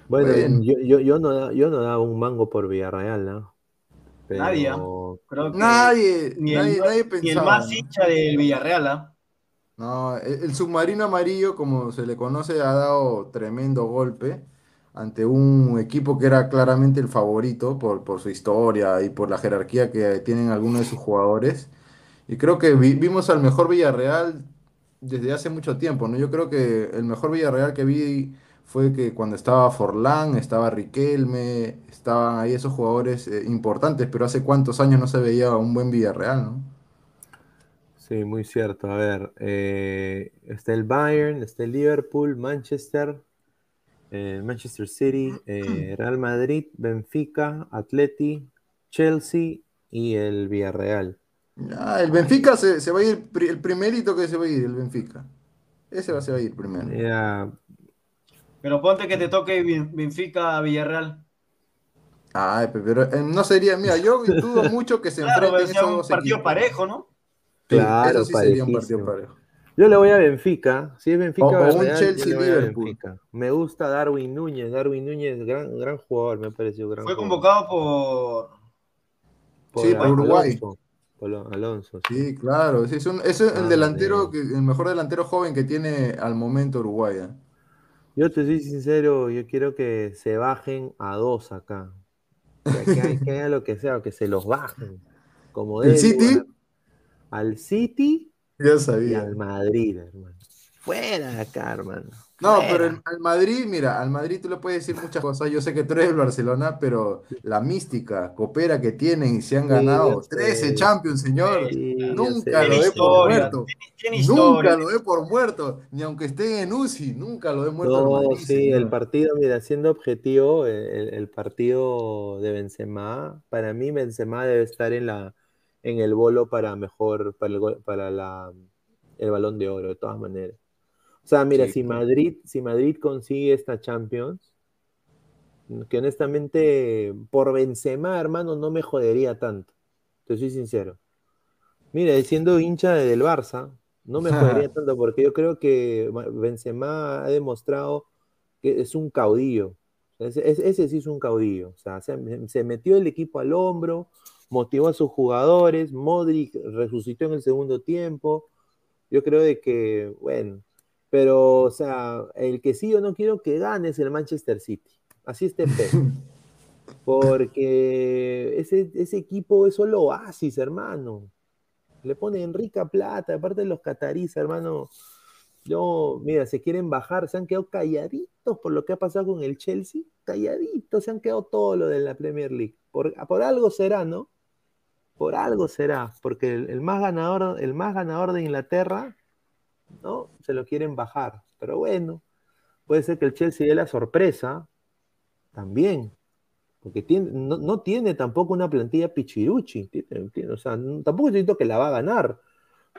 Bueno. Yo, yo, yo, no, da- yo no daba un mango por Villarreal, ¿no? Pero, Nadie, ¿ah? Creo que Nadie, ni, nadie, el, nadie ni el pensaba. más hincha del Villarreal. ¿ah? No, el, el submarino amarillo, como se le conoce, ha dado tremendo golpe ante un equipo que era claramente el favorito por, por su historia y por la jerarquía que tienen algunos de sus jugadores. Y creo que vi- vimos al mejor Villarreal desde hace mucho tiempo, ¿no? Yo creo que el mejor Villarreal que vi fue que cuando estaba Forlán, estaba Riquelme, estaban ahí esos jugadores eh, importantes, pero hace cuántos años no se veía un buen Villarreal, ¿no? Sí, muy cierto. A ver, eh, está el Bayern, está el Liverpool, Manchester, eh, Manchester City, eh, Real Madrid, Benfica, Atleti, Chelsea y el Villarreal. Ah, el Benfica se, se va a ir, pri- el primerito que se va a ir, el Benfica. Ese va, se va a ir primero. Pero ponte que te toque Ben- Benfica Villarreal. Ay, pe- pero eh, no sería, mira, yo dudo mucho que se Claro, enfrenten ser esos un dos partido equipos. parejo, ¿no? Sí, Claro, eso sí sería un partido parejo. Yo le voy a Benfica. Si es Benfica O- o un Chelsea Liverpool. Me gusta Darwin Núñez. Darwin Núñez, gran, gran jugador, me ha parecido gran Fue jugador. convocado por. Por Sí, por Alonso. Uruguay. Por Alonso, sí. Sí, claro. sí, es, un- es el Ah, delantero, que, el mejor delantero joven que tiene al momento Uruguay. ¿eh? Yo te soy sincero, yo quiero que se bajen a dos acá. Que, que hay- que haya lo que sea, que se los bajen. Como ¿El City? Al City Ya y sabía. al Madrid, hermano. Fuera de acá, hermano. No, Fuera. pero el- al Madrid, mira, al Madrid tú le puedes decir muchas cosas. Yo sé que tú eres del Barcelona, pero la mística, coopera que tienen y se han Sí, ganado sé. 13 Champions, señor. Sí, Nunca lo dé por muerto. tiene, tiene Nunca lo dé por muerto. Ni aunque esté en UCI, nunca lo dé muerto al No, Madrid, sí, señor. el partido, mira, siendo objetivo, el, el partido de Benzema, para mí Benzema debe estar en la en el bolo para mejor, para el, para la, el balón de oro, de todas maneras. O sea, mira, Sí, si. Madrid, si Madrid consigue esta Champions, que honestamente por Benzema, hermano, no me jodería tanto. Te soy sincero. Mira, siendo hincha del Barça, no me jodería [laughs] tanto porque yo creo que Benzema ha demostrado que es un caudillo. Ese, ese- ese sí es un caudillo. O sea, se, se metió el equipo al hombro, motivó a sus jugadores, Modric resucitó en el segundo tiempo. Yo creo de que, bueno, pero, o sea, el que sí yo no quiero que gane es el Manchester City. Así esté Pep. [laughs] Porque ese, ese equipo es solo oasis, hermano. Le ponen rica plata, aparte de los catarís, hermano. Yo, mira, se quieren bajar, se han quedado calladitos por lo que ha pasado con el Chelsea, calladitos, se han quedado todo lo de la Premier League. Por, por algo será, ¿no? Por algo será, porque el, más ganador, el más ganador de Inglaterra, ¿no? Se lo quieren bajar. Pero bueno, puede ser que el Chelsea dé la sorpresa también. Porque tiene, no, no tiene tampoco una plantilla pichiruchi. Tiene, tiene, o sea, no- tampoco que la va a ganar.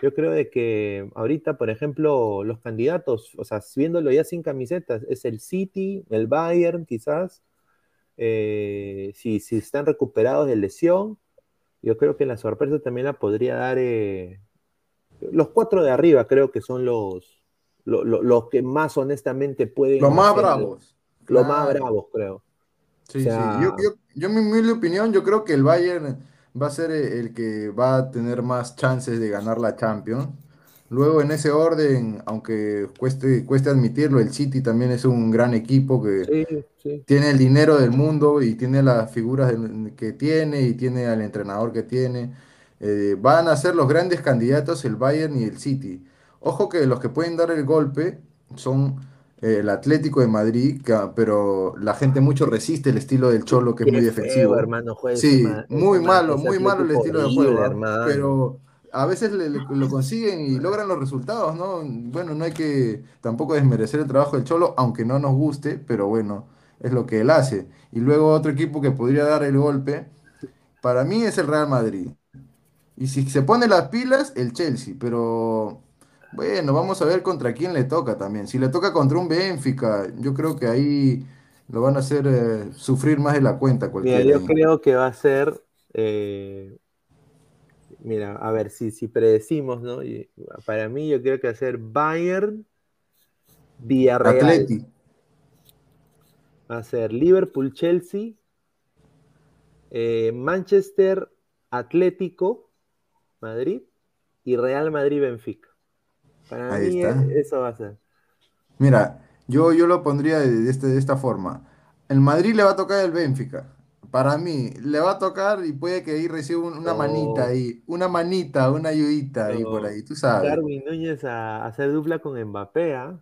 Yo creo de que ahorita, por ejemplo, los candidatos, o sea, viéndolo ya sin camisetas, es el City, el Bayern, quizás. eh, si, si están recuperados de lesión, yo creo que la sorpresa también la podría dar eh, los cuatro de arriba, creo que son los, lo- lo- los que más honestamente pueden. Los más bravos. Los más bravos, creo. Sí, O sea- sí. Yo, yo, yo, mi humilde opinión, yo creo que el Bayern va a ser eh, el que va a tener más chances de ganar la Champions. Luego, en ese orden, aunque cueste, cueste admitirlo, el City también es un gran equipo que Sí, sí. tiene el dinero del mundo y tiene las figuras que tiene y tiene al entrenador que tiene. Eh, van a ser los grandes candidatos el Bayern y el City. Ojo que los que pueden dar el golpe son eh, el Atlético de Madrid, que- pero la gente mucho resiste el estilo del Cholo, que es muy feo, defensivo. hermano, juega Sí, muy malo, muy malo el estilo de juego, hermano. Pero a veces le- le- lo consiguen y logran los resultados, ¿no? Bueno, no hay que tampoco desmerecer el trabajo del Cholo, aunque no nos guste, pero bueno, es lo que él hace. Y luego otro equipo que podría dar el golpe, para mí es el Real Madrid. Y si se pone las pilas, el Chelsea, pero bueno, vamos a ver contra quién le toca también. Si le toca contra un Benfica, yo creo que ahí lo van a hacer eh, sufrir más de la cuenta Mira, cualquiera. yo ahí. creo que va a ser. eh, mira, a ver, si, si predecimos, ¿no? Y para mí, yo creo que va a ser Bayern, Villarreal. Atleti. Va a ser Liverpool, Chelsea, eh, Manchester, Atlético, Madrid y Real Madrid, Benfica. Para Ahí mí, está. eh, eso va a ser. Mira, yo, yo lo pondría de, de este- de esta forma. El Madrid le va a tocar el Benfica. Para mí, le va a tocar y puede que ahí reciba un- una No. manita ahí, una manita, una ayudita ahí No. por ahí, tú sabes. Darwin Núñez a, a hacer dupla con Mbappé, ¿ah?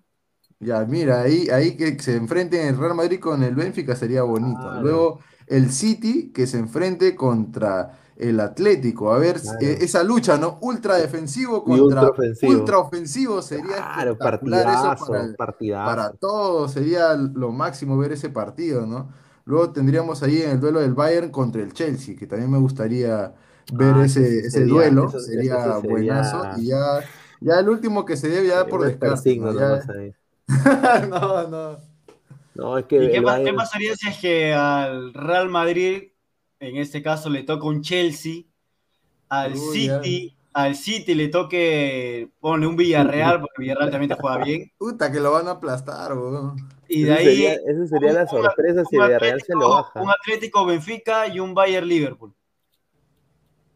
Ya, mira, ahí, ahí que se enfrenten el Real Madrid con el Benfica sería bonito. Claro. Luego el City que se enfrente contra el Atlético. A ver, Claro. eh, esa lucha, ¿no? Ultra defensivo Y contra ultra ofensivo. ultra ofensivo sería Claro, espectacular eso partidazo, para el- partidazo. para todos. Sería lo máximo ver ese partido, ¿no? Luego tendríamos ahí en el duelo del Bayern contra el Chelsea, que también me gustaría ver Ah, ese, ese sí ese sería- duelo. eso- eso sería sería- buenazo. Y ya, ya el último que se dé ya por descarte, ¿no? Ya- [laughs] no, no. No, es que ¿Y qué, pa- qué Bayern- pasaría si es que al Real Madrid, en este caso, le toca un Chelsea, al City, al City le toque, pone un Villarreal, [laughs] porque Villarreal también te juega bien, Puta, que lo van a aplastar, weón. Y de Esa ahí sería, esa sería la un- sorpresa si un Villarreal se lo Atlético- baja. un Atlético Benfica y un Bayern Liverpool.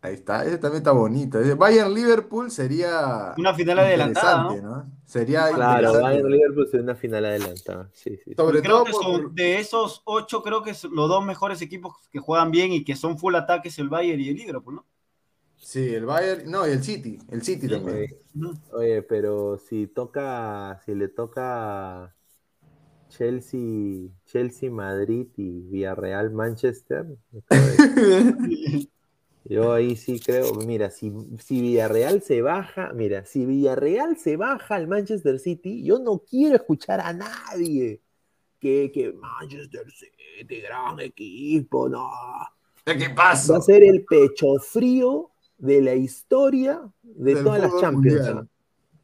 Ahí está, ese también está bonito. Ese Bayern-Liverpool sería Una final adelantada, interesante, ¿no? Sería Claro. Bayern Liverpool es una final adelantada. Sí, sí. Sobre Creo todo que por- son de esos ocho, creo que son los dos mejores equipos que juegan bien y que son full ataques el Bayern y el Liverpool, ¿no? Sí, el Bayern, no, y el City, el City también. Oye, pero si toca, si le toca Chelsea, Chelsea, Madrid y Villarreal, Manchester, [laughs] yo ahí sí creo, mira, si, si Villarreal se baja, mira, si Villarreal se baja al Manchester City, yo no quiero escuchar a nadie que, que Manchester City, gran equipo, no. ¿Qué Va pasa? a ser el pecho frío de la historia de Del todas las Champions. ¿ah?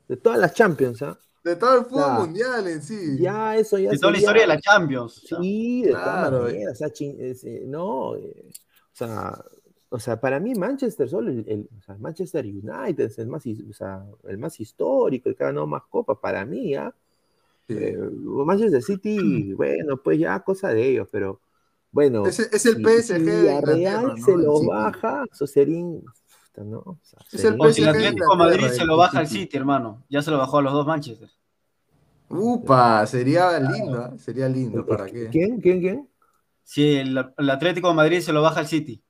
De todas las Champions, ¿ah? De todo el fútbol Ya. mundial en sí. Ya eso ya De toda la historia de la Champions. Sí, de Claro, todas maneras. o sea, chin- es, eh, no, eh, o sea, o sea, para mí Manchester solo el, el- o sea, Manchester United es el más, o sea, el más histórico, el que ha ganado más copas para mí, ¿ah? Sí. Eh, Manchester City, [clears throat] bueno, pues ya cosa de ellos, pero bueno, Es, es el PSG si Inglaterra, se lo City. baja, eso sería, in- puta, ¿no? O sea, Es sería el O si el Atlético Madrid se el lo baja al City. Hermano. Ya se lo bajó a los dos Manchester. Upa, sería lindo, ¿eh? sería lindo, ¿para qué? ¿Quién? ¿Quién? ¿Quién? Si el, el Atlético de Madrid se lo baja al City.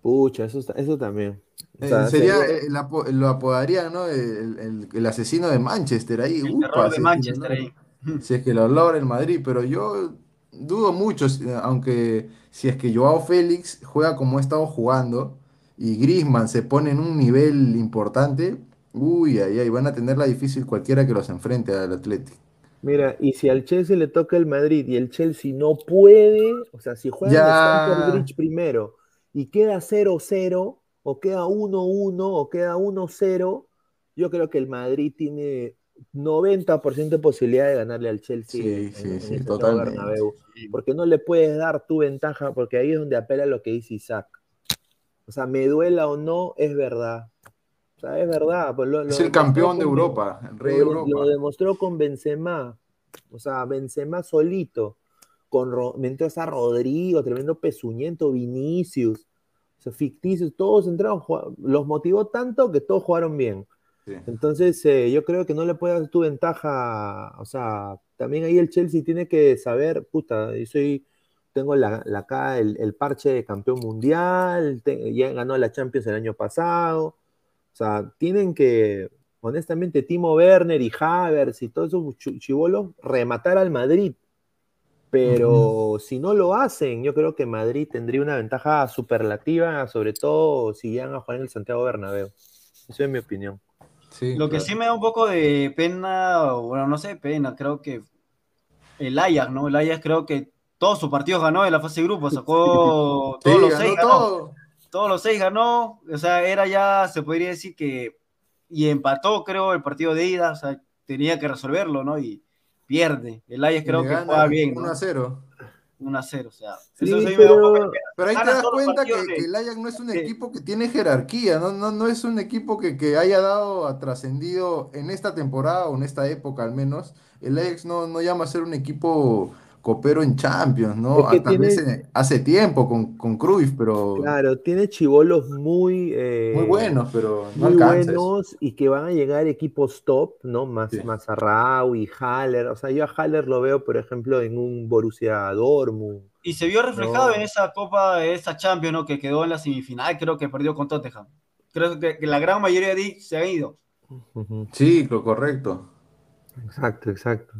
Pucha, eso, eso también. O Eh, sea, sería, sería- el apo- lo apodaría, ¿no? El, el- el asesino de Manchester ahí. El upa, de es que Manchester ahí. Si es que lo logra el Madrid, pero yo dudo mucho, aunque si es que Joao Félix juega como ha estado jugando y Griezmann se pone en un nivel importante, uy, ahí, ahí van a tenerla difícil cualquiera que los enfrente al Atlético. Mira, y si al Chelsea le toca el Madrid y el Chelsea no puede, o sea, si juega Ya. Stamford Bridge primero y queda 0-0, o queda 1-1, o queda 1-0, yo creo que el Madrid tiene 90% de posibilidad de ganarle al Chelsea Sí, en, sí, en sí, totalmente. Bernabéu, porque no le puedes dar tu ventaja, porque ahí es donde apela lo que dice Isaac. O sea, me duela o no, es verdad. O sea, es verdad. pues lo- Es lo el campeón de Europa, el rey de Europa. lo demostró con Benzema. O sea, Benzema solito. Con mientras a Rodrigo, tremendo pezuñento, Vinicius. O sea, ficticios, todos entraron, los motivó tanto que todos jugaron bien. Sí. Entonces, eh, yo creo que no le puede dar tu ventaja. O sea, también ahí el Chelsea tiene que saber, puta, yo soy, tengo la, la acá el, el parche de campeón mundial, te- ya ganó la Champions el año pasado. O sea, tienen que, honestamente, Timo Werner y Havertz y todos esos chibolos rematar al Madrid. Pero si no lo hacen, yo creo que Madrid tendría una ventaja superlativa, sobre todo si llegan a jugar en el Santiago Bernabéu. Esa es mi opinión. Sí, Lo que sí me da un poco de pena, o bueno, no sé, pena, creo que el Ajax, ¿no? El Ajax creo que todos sus partidos ganó en la fase de grupo, sacó [laughs] Sí, todos los ganó seis, ganó. todo. Todos los seis ganó, o sea, era ya, se podría decir que, y empató, creo, el partido de ida, o sea, tenía que resolverlo, ¿no? Y pierde. El Ajax creo que juega bien, 1 ¿no? a 0. 1 a 0, o sea, Sí, eso me pero- ahí te das cuenta que, partidos de- que el Ajax no es un de- equipo que tiene jerarquía, no, no, no es un equipo que, que haya dado, a trascendido en esta temporada o en esta época al menos. El Ajax no, no llama a ser un equipo copero en Champions, ¿no? Es que Tal vez tiene- en- hace tiempo con, con Cruyff, pero Claro, tiene chivolos muy, eh, muy buenos, pero no muy buenos y que van a llegar equipos top, ¿no? Más, Sí. más y Haller. O sea, yo a Haller lo veo, por ejemplo, en un Borussia Dortmund. Y se vio reflejado No. en esa Copa, esa Champions, ¿no? Que quedó en la semifinal, creo que perdió con Tottenham. Creo que, que la gran mayoría de ahí se han ido. Sí, lo correcto. Exacto, exacto.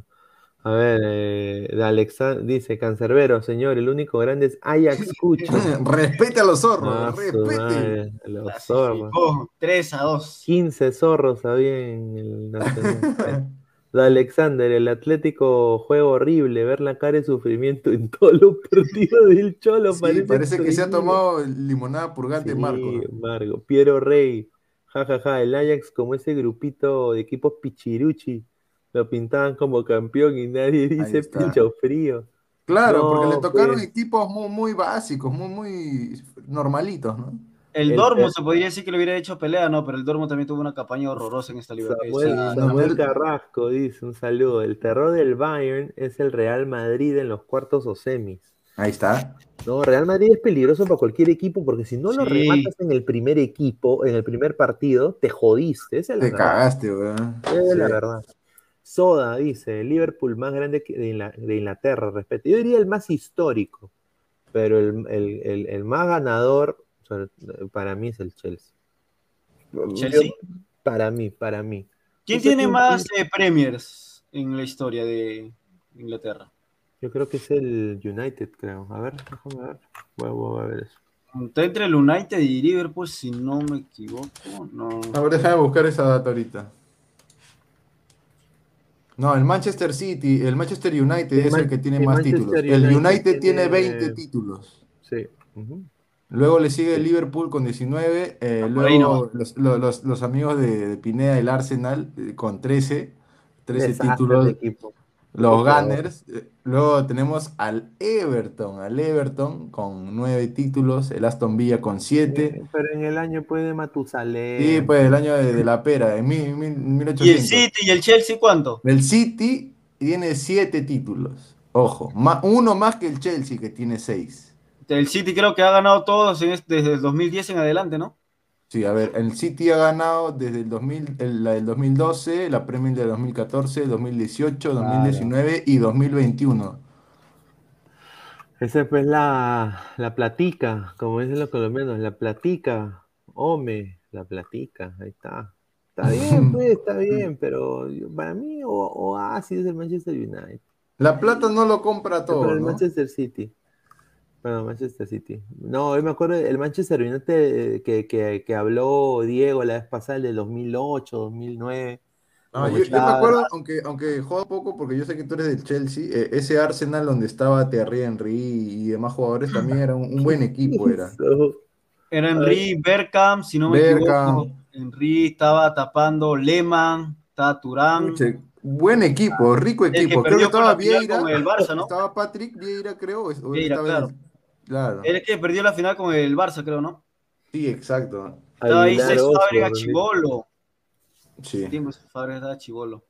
A ver, eh, de Alexa dice Cancerbero, señor, el único grande es Ajax Cucho. [laughs] respete a los zorros, Ah, respete. madre, los zorros. Clasificó 3 a 2. 15 zorros había en el Nacional. [laughs] De Alexander, el Atlético juega horrible, ver la cara de sufrimiento en [laughs] todos los partidos del Cholo. Sí, parece, que se ha tomado limonada purgante Sí, Marco. ¿no? Marco. Piero Rey, jajaja, el Ajax como ese grupito de equipos pichiruchi, lo pintaban como campeón y nadie dice pincho frío. Claro, No, porque le tocaron pues. equipos muy, muy básicos, muy, muy normalitos, ¿no? El, El- Dormo el- se podría decir que le hubiera hecho pelea, no, pero el Dormo también tuvo una campaña horrorosa en esta liga. Samuel, sí, Samuel Carrasco dice un saludo. El terror del Bayern es el Real Madrid en los cuartos o semis. Ahí está. No, Real Madrid es peligroso para cualquier equipo porque si no lo rematas en el primer equipo, en el primer partido, te jodiste. Esa es la Te verdad. cagaste, weón. Esa es la verdad. Soda dice, Liverpool más grande que de, Ingla- de Inglaterra, respeto. Yo diría el más histórico, pero el, el- el- el más ganador para mí es el Chelsea. Chelsea. Yo- para mí, para mí. ¿Quién tiene más eh, premiers en la historia de Inglaterra? Yo creo que es el United, creo. A ver, déjame ver. Voy, voy a ver eso. Está entre el United y Liverpool, si no me equivoco. No. A ver, déjame buscar esa data ahorita. No, el Manchester City, el Manchester United El es el Man- que tiene el más Manchester títulos. El United United tiene tiene- 20 títulos. Sí. ujú. Luego le sigue el Liverpool con 19. eh, Ah, por ahí luego los, lo- los- los amigos de, de Pineda, el Arsenal, eh, con 13. 13 Desastre títulos. Los. Gunners. eh, Luego tenemos al Everton, al Everton con 9 títulos. El Aston Villa con 7. Eh, Pero en el año puede de Matusalén. Sí, pues el año de, de la pera, en mil- mil- ¿Y el 1800. City y el Chelsea cuánto? El City tiene 7 títulos. Ojo, ma- uno más que el Chelsea que tiene 6. El City creo que ha ganado todos en este- desde el 2010 en adelante, ¿no? Sí, a ver, el City ha ganado desde el 2000, el- la del 2012, la Premier del 2014, 2018, 2019 y 2021. Esa es pues la, la platica, como dicen los colombianos, la platica, home, la platica, ahí está. Está bien, [laughs] pues, está bien, pero yo- para mí o, Oasis es el Manchester United, La plata no lo compra todo, el ¿no? Manchester City. Bueno, Manchester City. No, yo me acuerdo del Manchester United eh, que, que, que habló Diego la vez pasada, el de 2008, 2009. No, yo, yo me acuerdo, aunque, aunque joda poco, porque yo sé que tú eres del Chelsea, eh, ese Arsenal donde estaba Thierry Henry y demás jugadores también era un, un buen equipo, era. [laughs] Era Henry, Bergkamp, si no me Bergkamp. equivoco. Henry estaba tapando Lehmann, estaba Turán. Buen equipo, rico El que equipo. Creo que estaba Vieira, con el Barça, ¿no? estaba Patrick Vieira, creo. o- o Vieira, estaba claro. el- claro. Él es que perdió la final con el Barça, creo, ¿no? Sí, exacto. Estaba ahí Aguilar Cés Fábrega Chivolo. Sí. Tiempo Fábrega estaba Chivolo.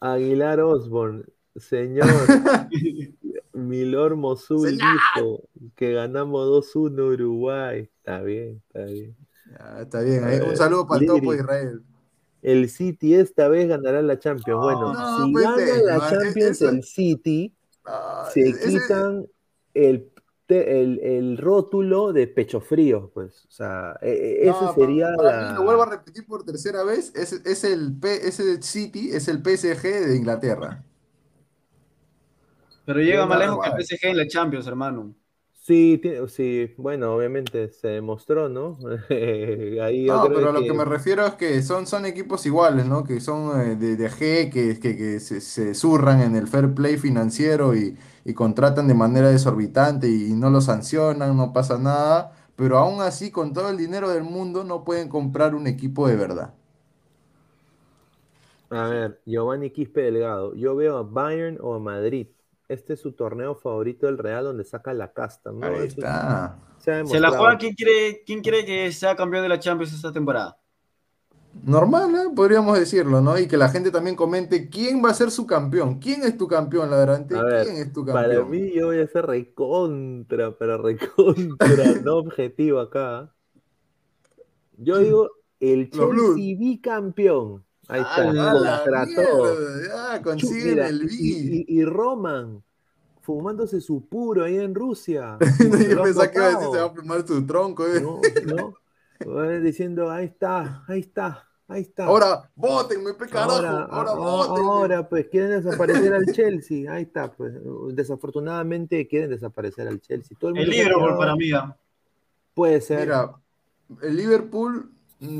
Aguilar Osborne, señor [laughs] Milor Mosul dijo que ganamos 2-1 Uruguay. Está bien, está bien. Ya, está bien. ahí. Eh, Un saludo para el topo de Israel. El City esta vez ganará la Champions. Bueno, No, si pues, gana eh, la man, Champions el City, Ah, se ese- quitan el, te- el, el rótulo de pecho frío, pues. O sea, e- e- no, ese sería para la... mí, lo vuelvo a repetir por tercera vez, es, es el P, ese City, es el PSG de Inglaterra. Pero llega más lejos que el. PSG en la Champions, hermano. Sí, sí, bueno, obviamente se demostró, ¿no? [laughs] Ahí yo No, creo pero a lo que- que me refiero es que son, son equipos iguales, ¿no? Que son eh, de, de G, que, que, que se, se zurran en el fair play financiero y, y contratan de manera desorbitante y, no lo sancionan, no pasa nada, pero aún así con todo el dinero del mundo no pueden comprar un equipo de verdad. A ver, Giovanni Quispe Delgado. Yo veo a Bayern o a Madrid. Este es su torneo favorito del Real donde saca la casta, ¿no? Ahí está. se la juega, ¿quién quiere, ¿quién quiere que sea campeón de la Champions esta temporada? Normal, ¿eh? Podríamos decirlo, ¿no? Y que la gente también comente quién va a ser su campeón. ¿Quién es tu campeón, Ladrante? Ver, ¿Quién es tu Para campeón? mí yo voy a ser recontra, pero recontra, [laughs] no objetivo acá. Yo digo el. Chelsea bicampeón. Ahí está, ¡A la contra todo. mierda! Ya, Chu- consiguen mira, el y, B. y- y Roman fumándose su puro ahí en Rusia. [laughs] Yo Lo ha pensaba que iba a decir se va a plumar su tronco. ¿eh? No, no. Diciendo, ahí está, ahí está. Ahí está. Ahora, votenme, pe carajo. Ahora, Ahora, ahora, pues quieren desaparecer al Chelsea. Ahí está, pues. Desafortunadamente quieren desaparecer al Chelsea. Todo el El Liverpool para mí. ah. Puede ser. Mira, el Liverpool,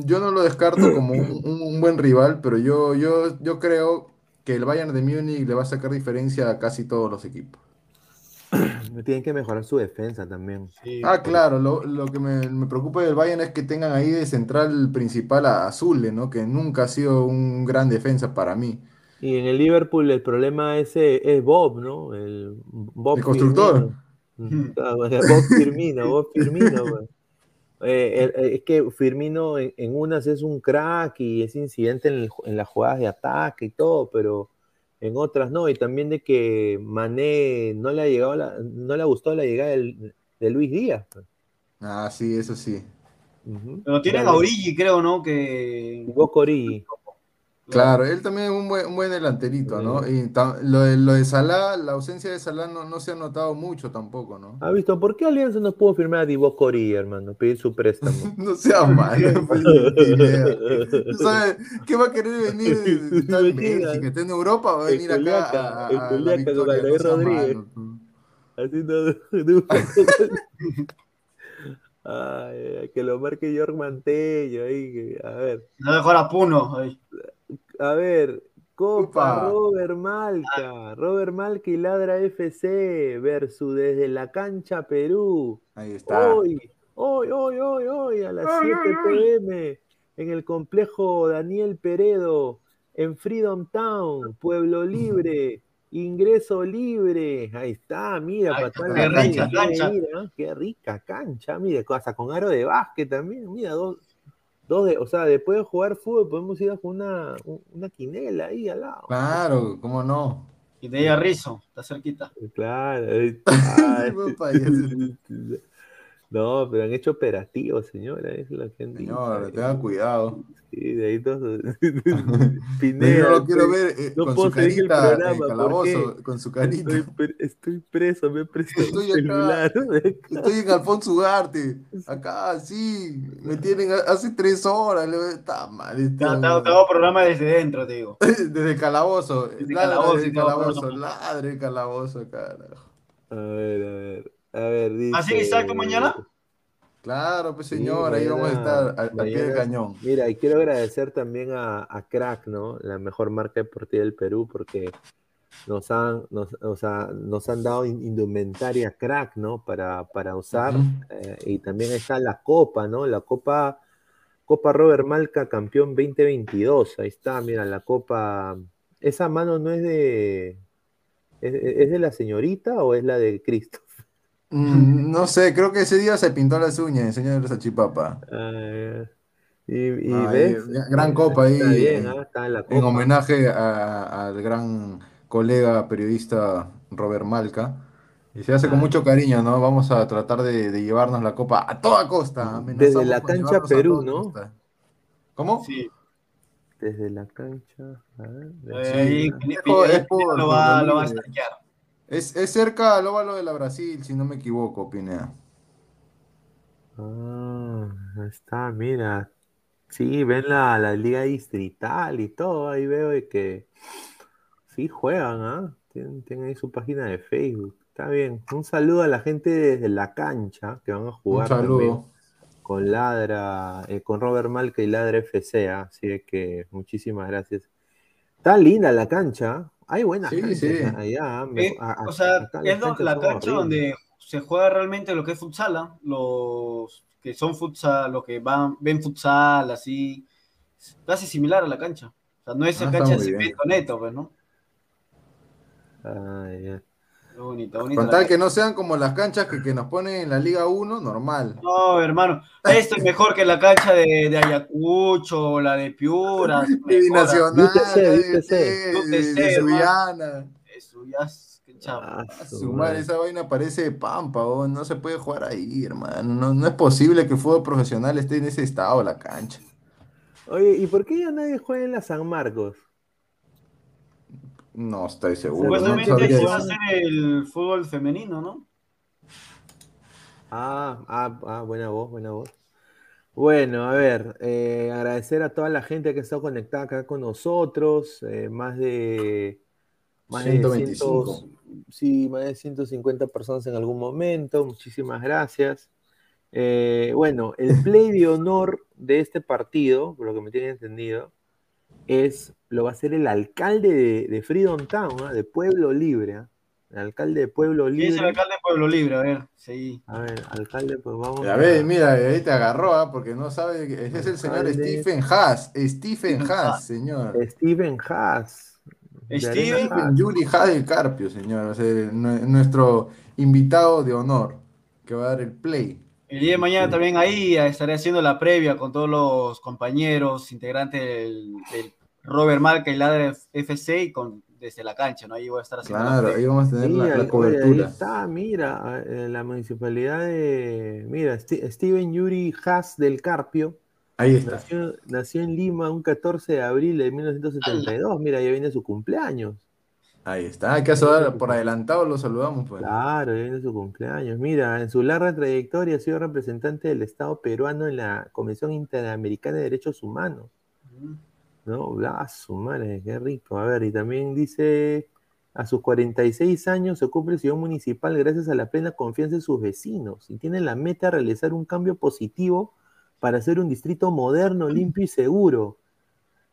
yo no lo descarto como [clears throat] un, buen rival, pero yo, yo, yo creo que el Bayern de Múnich le va a sacar diferencia a casi todos los equipos. [clears throat] Tienen que mejorar su defensa también. Sí. Ah, claro, lo, lo que me, me preocupa del Bayern es que tengan ahí de central principal a Azule, ¿no? Que nunca ha sido un gran defensa para mí. Y en el Liverpool el problema ese es Bob, ¿no? El Bob El constructor. Firmino. Claro, Bob Firmino, Bob Firmino. [laughs] pues. Eh, el- es que Firmino en, en unas es un crack y es incidente en, el ju- en las jugadas de ataque y todo, pero en otras no. Y también de que Mané no le ha llegado la- no le ha gustado la llegada del- de Luis Díaz. pues. Ah, sí, eso sí. Pero tienen Ya a Origi, creo, ¿no? Que. Origi. Claro, él también es un buen, un buen delanterito, ¿no? Y lo de, lo de Salah, la ausencia de Salah no, no se ha notado mucho tampoco, ¿no? ¿Ha visto? ¿Por qué Alianza no pudo firmar a Origi, hermano? Pedir su préstamo. [laughs] No sea [laughs] malo, pues, ni idea. ¿Tú sabes qué va a querer venir? de- Está [laughs] en Imagina. México, está en Europa, va a venir acá a, a- el a la con victoria, seas Rodríguez. Haciendo Ay, ay, que lo marque York Mantello ahí, que- a ver, No mejor a Puno. ahí. A ver, Copa Upa. Robert Malca, Robert Malca y Ladra FC versus desde la cancha Perú. Ahí está. Hoy, hoy, hoy, hoy, hoy, a las 7 pm, en el complejo Daniel Peredo, en Freedom Town, Pueblo Libre, ingreso libre. Ahí está, mira, Ay, para qué rica cancha. ir, ¿ah? Qué rica cancha, mira, hasta con aro de básquet también, mira, dos, dos de, o sea, después de jugar fútbol podemos ir a jugar una, una quinela ahí al lado. Claro, ¿cómo no? Y de ahí a Rizzo, está cerquita. Claro. ahí- [laughs] ay. No, pero han hecho operativos, señora, es lo que han dicho. Señor, tenga cuidado. Sí, de ahí todos. [laughs] Yo Pineda, lo quiero ver eh, no con puedo su seguir el carita programa, el ¿por calabozo, con su carita. Estoy, pre- estoy preso, me he prestado Estoy acá. celular. [laughs] Estoy en Alfonso Ugarte, acá, sí, me tienen hace tres horas, le- está mal. Está- te hago programa desde dentro, te digo. [laughs] Desde el calabozo, Desde calabozo, el calabozo, no. ladre el calabozo, carajo. A ver, a ver. A ver, dice. ¿Así mañana? Claro, pues Sí, señor, ahí vamos a estar al, al pie del cañón. Mira, y quiero agradecer también a, a Crack, ¿no? La mejor marca deportiva del Perú, porque nos han, nos, o sea, nos han dado in- indumentaria Crack, ¿no? Para, para usar. Eh, y también está la Copa, ¿no? La Copa, Copa Robert Malca, campeón 2022. Ahí está, mira, la Copa. Esa mano no es de. ¿Es, es de la señorita o es la de Cristo? Mm, [laughs] no sé, creo que ese día se pintó las uñas, el señor de Salchipapa. Ya. y, y ves. gran copa ahí, Está bien, eh, ah, está en la En Copa. homenaje a- al gran colega periodista Robert Malca. Y se hace con Ah. mucho cariño, ¿no? Vamos a tratar de, de llevarnos la copa a toda costa. Desde la cancha Perú, ¿no? costa. ¿Cómo? Sí. Desde la cancha. a ver, Eh, sí, ahí. Pineda- Es por- es Pineda por- lo va, por lo va a libre. Es, es cerca al óvalo de la Brasil, si no me equivoco, Pinea. Ah, ahí está, mira. Sí, ven la, la liga distrital y todo. Ahí veo de que sí juegan, ¿ah? Tienen, tienen ahí su página de Facebook. Está bien. Un saludo a la gente desde la cancha que van a jugar saludo. con Ladra, eh, con Robert Malca y Ladra FC, ¿ah? Así que muchísimas gracias. Está linda la cancha. Hay buenas Sí, canchas sí. allá. ¿ah? Eh, Me- a- a- o sea, acá es la cancha donde se juega realmente lo que es futsal, ¿ah? los que son futsal, los que van, ven futsal, así, casi similar a la cancha. O sea, no es Ah, la está cancha de cemento neto, pues, ¿no? Ah, ya. Bonita. Con tal que no sean como las canchas que, que nos ponen en la Liga 1, normal. No, hermano, esto es mejor que la cancha de, de Ayacucho o la de Piura. ¿ah? Binacional, UTC, de, de, de Subiana. Ah, A su su madre. madre, esa vaina parece pampa, oh, no se puede jugar ahí, hermano. No, no es posible que el fútbol profesional esté en ese estado, la cancha. Oye, ¿y por qué ya nadie juega en la San Marcos? No estoy seguro. no Supuestamente sabría se va a hacer el fútbol femenino, ¿no? Ah, ah, ah, buena voz, buena voz. Bueno, a ver, eh, agradecer a toda la gente que está conectada acá con nosotros, eh, más de más de 125. 100, sí, más de 150 personas en algún momento, muchísimas gracias. Eh, bueno, el [laughs] play de honor de este partido, por lo que me tiene entendido, es, lo va a hacer el alcalde de, de Freedom Town, ¿ah? de Pueblo Libre, ¿ah? el alcalde de Pueblo ¿Quién es el Libre. alcalde de Pueblo Libre? A ver, sí. A ver, alcalde, pues vamos A ver, mira, ahí te agarró, ¿ah? porque no sabe, que- ese es el señor Alcalde. Stephen Haas, Stephen Stephen Haas, Haas. señor. Steven Haas. Stephen Haas. Yuri Haas del Carpio, señor, o sea, nue- nuestro invitado de honor, que va a dar el play. El día de mañana también ahí estaré haciendo la previa con todos los compañeros, integrantes del, del Robert Malca y Ladre FC y con, desde la cancha, ¿no? Ahí voy a estar haciendo la Claro, previa. ahí vamos a tener Sí, la, la ahí- oye, ahí cobertura. está, mira, eh, la municipalidad de, mira, Steven Yuri Haas del Carpio, Ahí está. nació, nació en Lima un 14 de abril de 1972, mira, ya viene su cumpleaños, Ahí está. Hay que saludar por adelantado, lo saludamos, pues. claro, viene su cumpleaños, mira, en su larga trayectoria ha sido representante del Estado peruano en la Comisión Interamericana de Derechos Humanos, ¿no? Bla, su madre, qué rico. A ver, y también dice, a sus 46 años se ocupa el sillón municipal gracias a la plena confianza de sus vecinos y tiene la meta de realizar un cambio positivo para hacer un distrito moderno, limpio y seguro,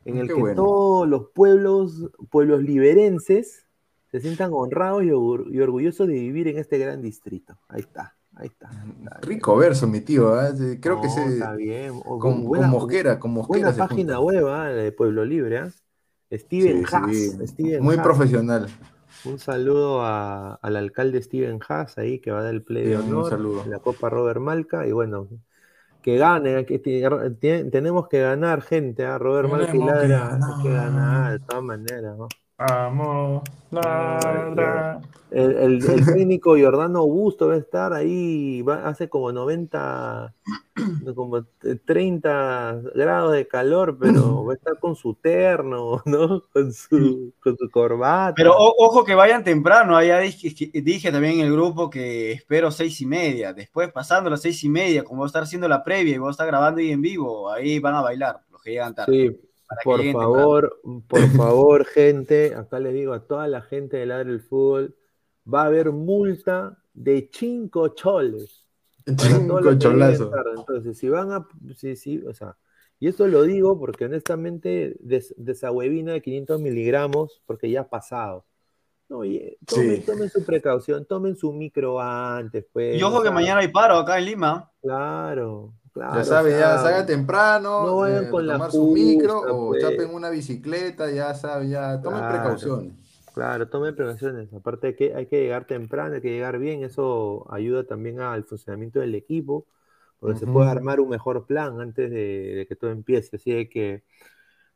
en el Qué que bueno. todos los pueblos, pueblos liberenses se sientan honrados y, or- y orgullosos de vivir en este gran distrito. Ahí está, ahí está. Rico verso, mi tío. Sí, Creo que se. está bien. O- Con, buena- con Mosquera, con Mosquera Buena página web, la de Pueblo Libre, ¿ah? Steven Sí, Haas. sí, Steven Muy Haas. profesional. Un saludo a- al alcalde Steven Haas ahí que va a dar el play de un saludo. en la Copa Robert Malca y bueno, que gane, aquí tiene- tiene- tenemos que ganar gente. Robert y Tenemos que Ladra, hay que ganar de todas maneras, ¿no? Vamos, ladra. El, el- el técnico Jordano Augusto va a estar ahí, va- hace como 90, como 30 grados de calor, pero [clears throat] va a estar con su terno, ¿no? Con su, con su corbata. Pero o- ojo que vayan temprano, allá dije, dije también en el grupo que espero seis y media, después pasando las seis y media, como voy a estar haciendo la previa y voy a estar grabando ahí en vivo, ahí van a bailar, los que llegan tarde. Sí, por favor, por favor, gente, acá les digo a toda la gente del Ladre del Fútbol, va a haber multa de 5 choles. para todos Cinco los que lleguen cholazos. tarde. Entonces, si van a, sí, sí, o sea, y esto lo digo porque honestamente des, desahuevina de 500 miligramos porque ya ha pasado. No, y, eh, tomen, Sí. tomen su precaución, tomen su micro antes, pues. Y ojo que mañana hay paro acá en Lima. Claro, claro. Ya saben, o ya salgan temprano, no vayan eh, con la tomar su micro justa, o pues. chapen una bicicleta, ya saben, ya tomen Claro. precauciones. Claro, tomen precauciones. Aparte de que hay que llegar temprano, hay que llegar bien, eso ayuda también al funcionamiento del equipo, porque se puede armar un mejor plan antes de, de que todo empiece. Así que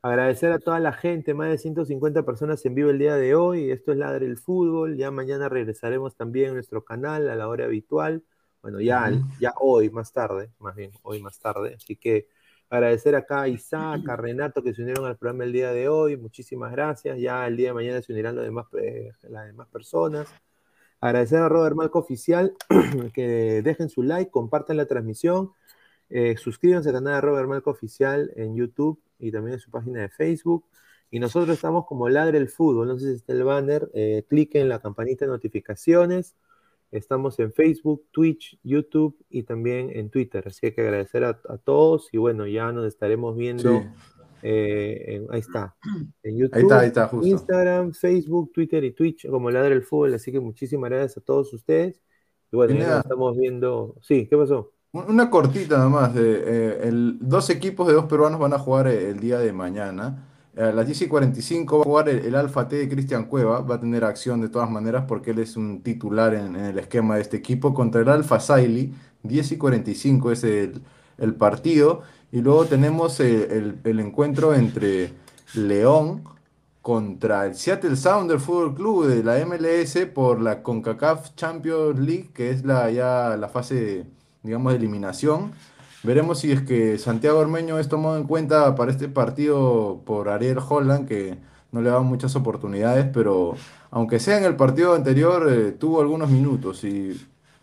agradecer a toda la gente, más de 150 personas en vivo el día de hoy. Esto es Ladre el Fútbol. Ya mañana regresaremos también a nuestro canal a la hora habitual. Bueno, ya, ya hoy, más tarde, más bien, hoy más tarde. Así que agradecer acá a Isaac, a Renato que se unieron al programa el día de hoy. Muchísimas gracias. Ya el día de mañana se unirán los demás, eh, las demás personas. Agradecer a Robert Malco Oficial [clears throat] que dejen su like, compartan la transmisión, eh, suscríbanse al canal de Robert Malco Oficial en YouTube y también en su página de Facebook. Y nosotros estamos como Ladre el Fútbol, no sé si está el banner, eh, cliquen en la campanita de notificaciones. Estamos en Facebook, Twitch, YouTube y también en Twitter. Así que agradecer a, a todos y bueno, ya nos estaremos viendo. Sí. eh, en- ahí está. En YouTube, Ahí está, ahí está, justo. Instagram, Facebook, Twitter y Twitch como Ladre el Fútbol. Así que muchísimas gracias a todos ustedes. Y bueno, ya nos estamos viendo. Sí, ¿qué pasó? Un- Una cortita nomás, de, eh, el, dos equipos de dos peruanos van a jugar eh, el día de mañana. A las 10 y 45 va a jugar el, Alfa T de Cristian Cueva, va a tener acción de todas maneras porque él es un titular en, el esquema de este equipo contra el Alfa Saili, 10 y 45 es el, el partido. Y luego tenemos eh, el, el encuentro entre León contra el Seattle Sounders Fútbol Club de la MLS por la CONCACAF Champions League, que es la, ya la fase, digamos, de eliminación. Veremos si es que Santiago Ormeño es tomado en cuenta para este partido por Ariel Holland, que no le da muchas oportunidades, pero aunque sea en el partido anterior, eh, tuvo algunos minutos y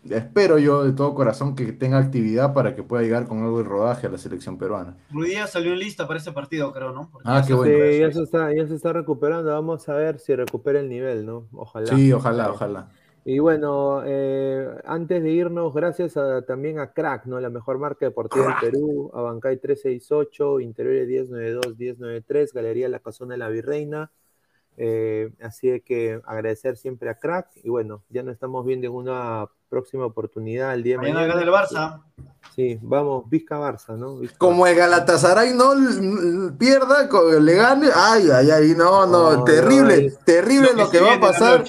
espero yo de todo corazón que tenga actividad para que pueda llegar con algo de rodaje a la selección peruana. Ruidía salió en lista para ese partido, creo, ¿no? Porque ah, qué bueno. Sí, ya se, está, ya se está recuperando. Vamos a ver si recupera el nivel, ¿no? Ojalá. Sí, ojalá, ojalá. Y bueno, eh, antes de irnos, gracias también a Crack, ¿no? La mejor marca deportiva del Perú, Abancay 368, Interiores 1092, 1093, Galería La Casona de la Virreina. Eh, así que agradecer siempre a Crack. Y bueno, ya nos estamos viendo en una próxima oportunidad el día de mañana. el Barça. Sí, vamos, Vizca Barça, ¿no? Como el Galatasaray no pierda, le gane. Ay, ay, ay, no, no, terrible, terrible lo que, va a pasar.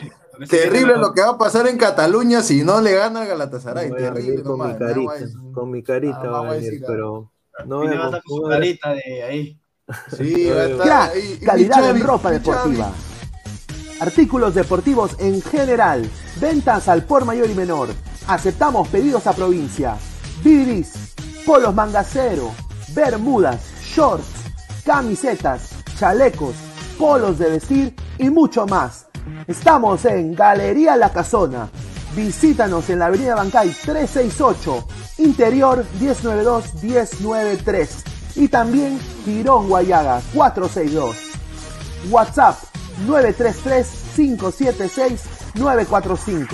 Terrible lo que va a pasar en Cataluña si no le gana a Galatasaray. Terrible, con, mi carita, con mi carita, ah, va a venir, pero no vemos, con su carita de ahí. [laughs] Sí, calidad en ropa deportiva. Artículos deportivos en general. Ventas al por mayor y menor. Aceptamos pedidos a provincia. Bidris, polos mangacero, bermudas, shorts, camisetas, chalecos, polos de vestir y mucho más. Estamos en Galería La Casona. Visítanos en la Avenida Bancay 368, Interior 1092-1093 y también Girón Guayaga 462. WhatsApp 933-576-945.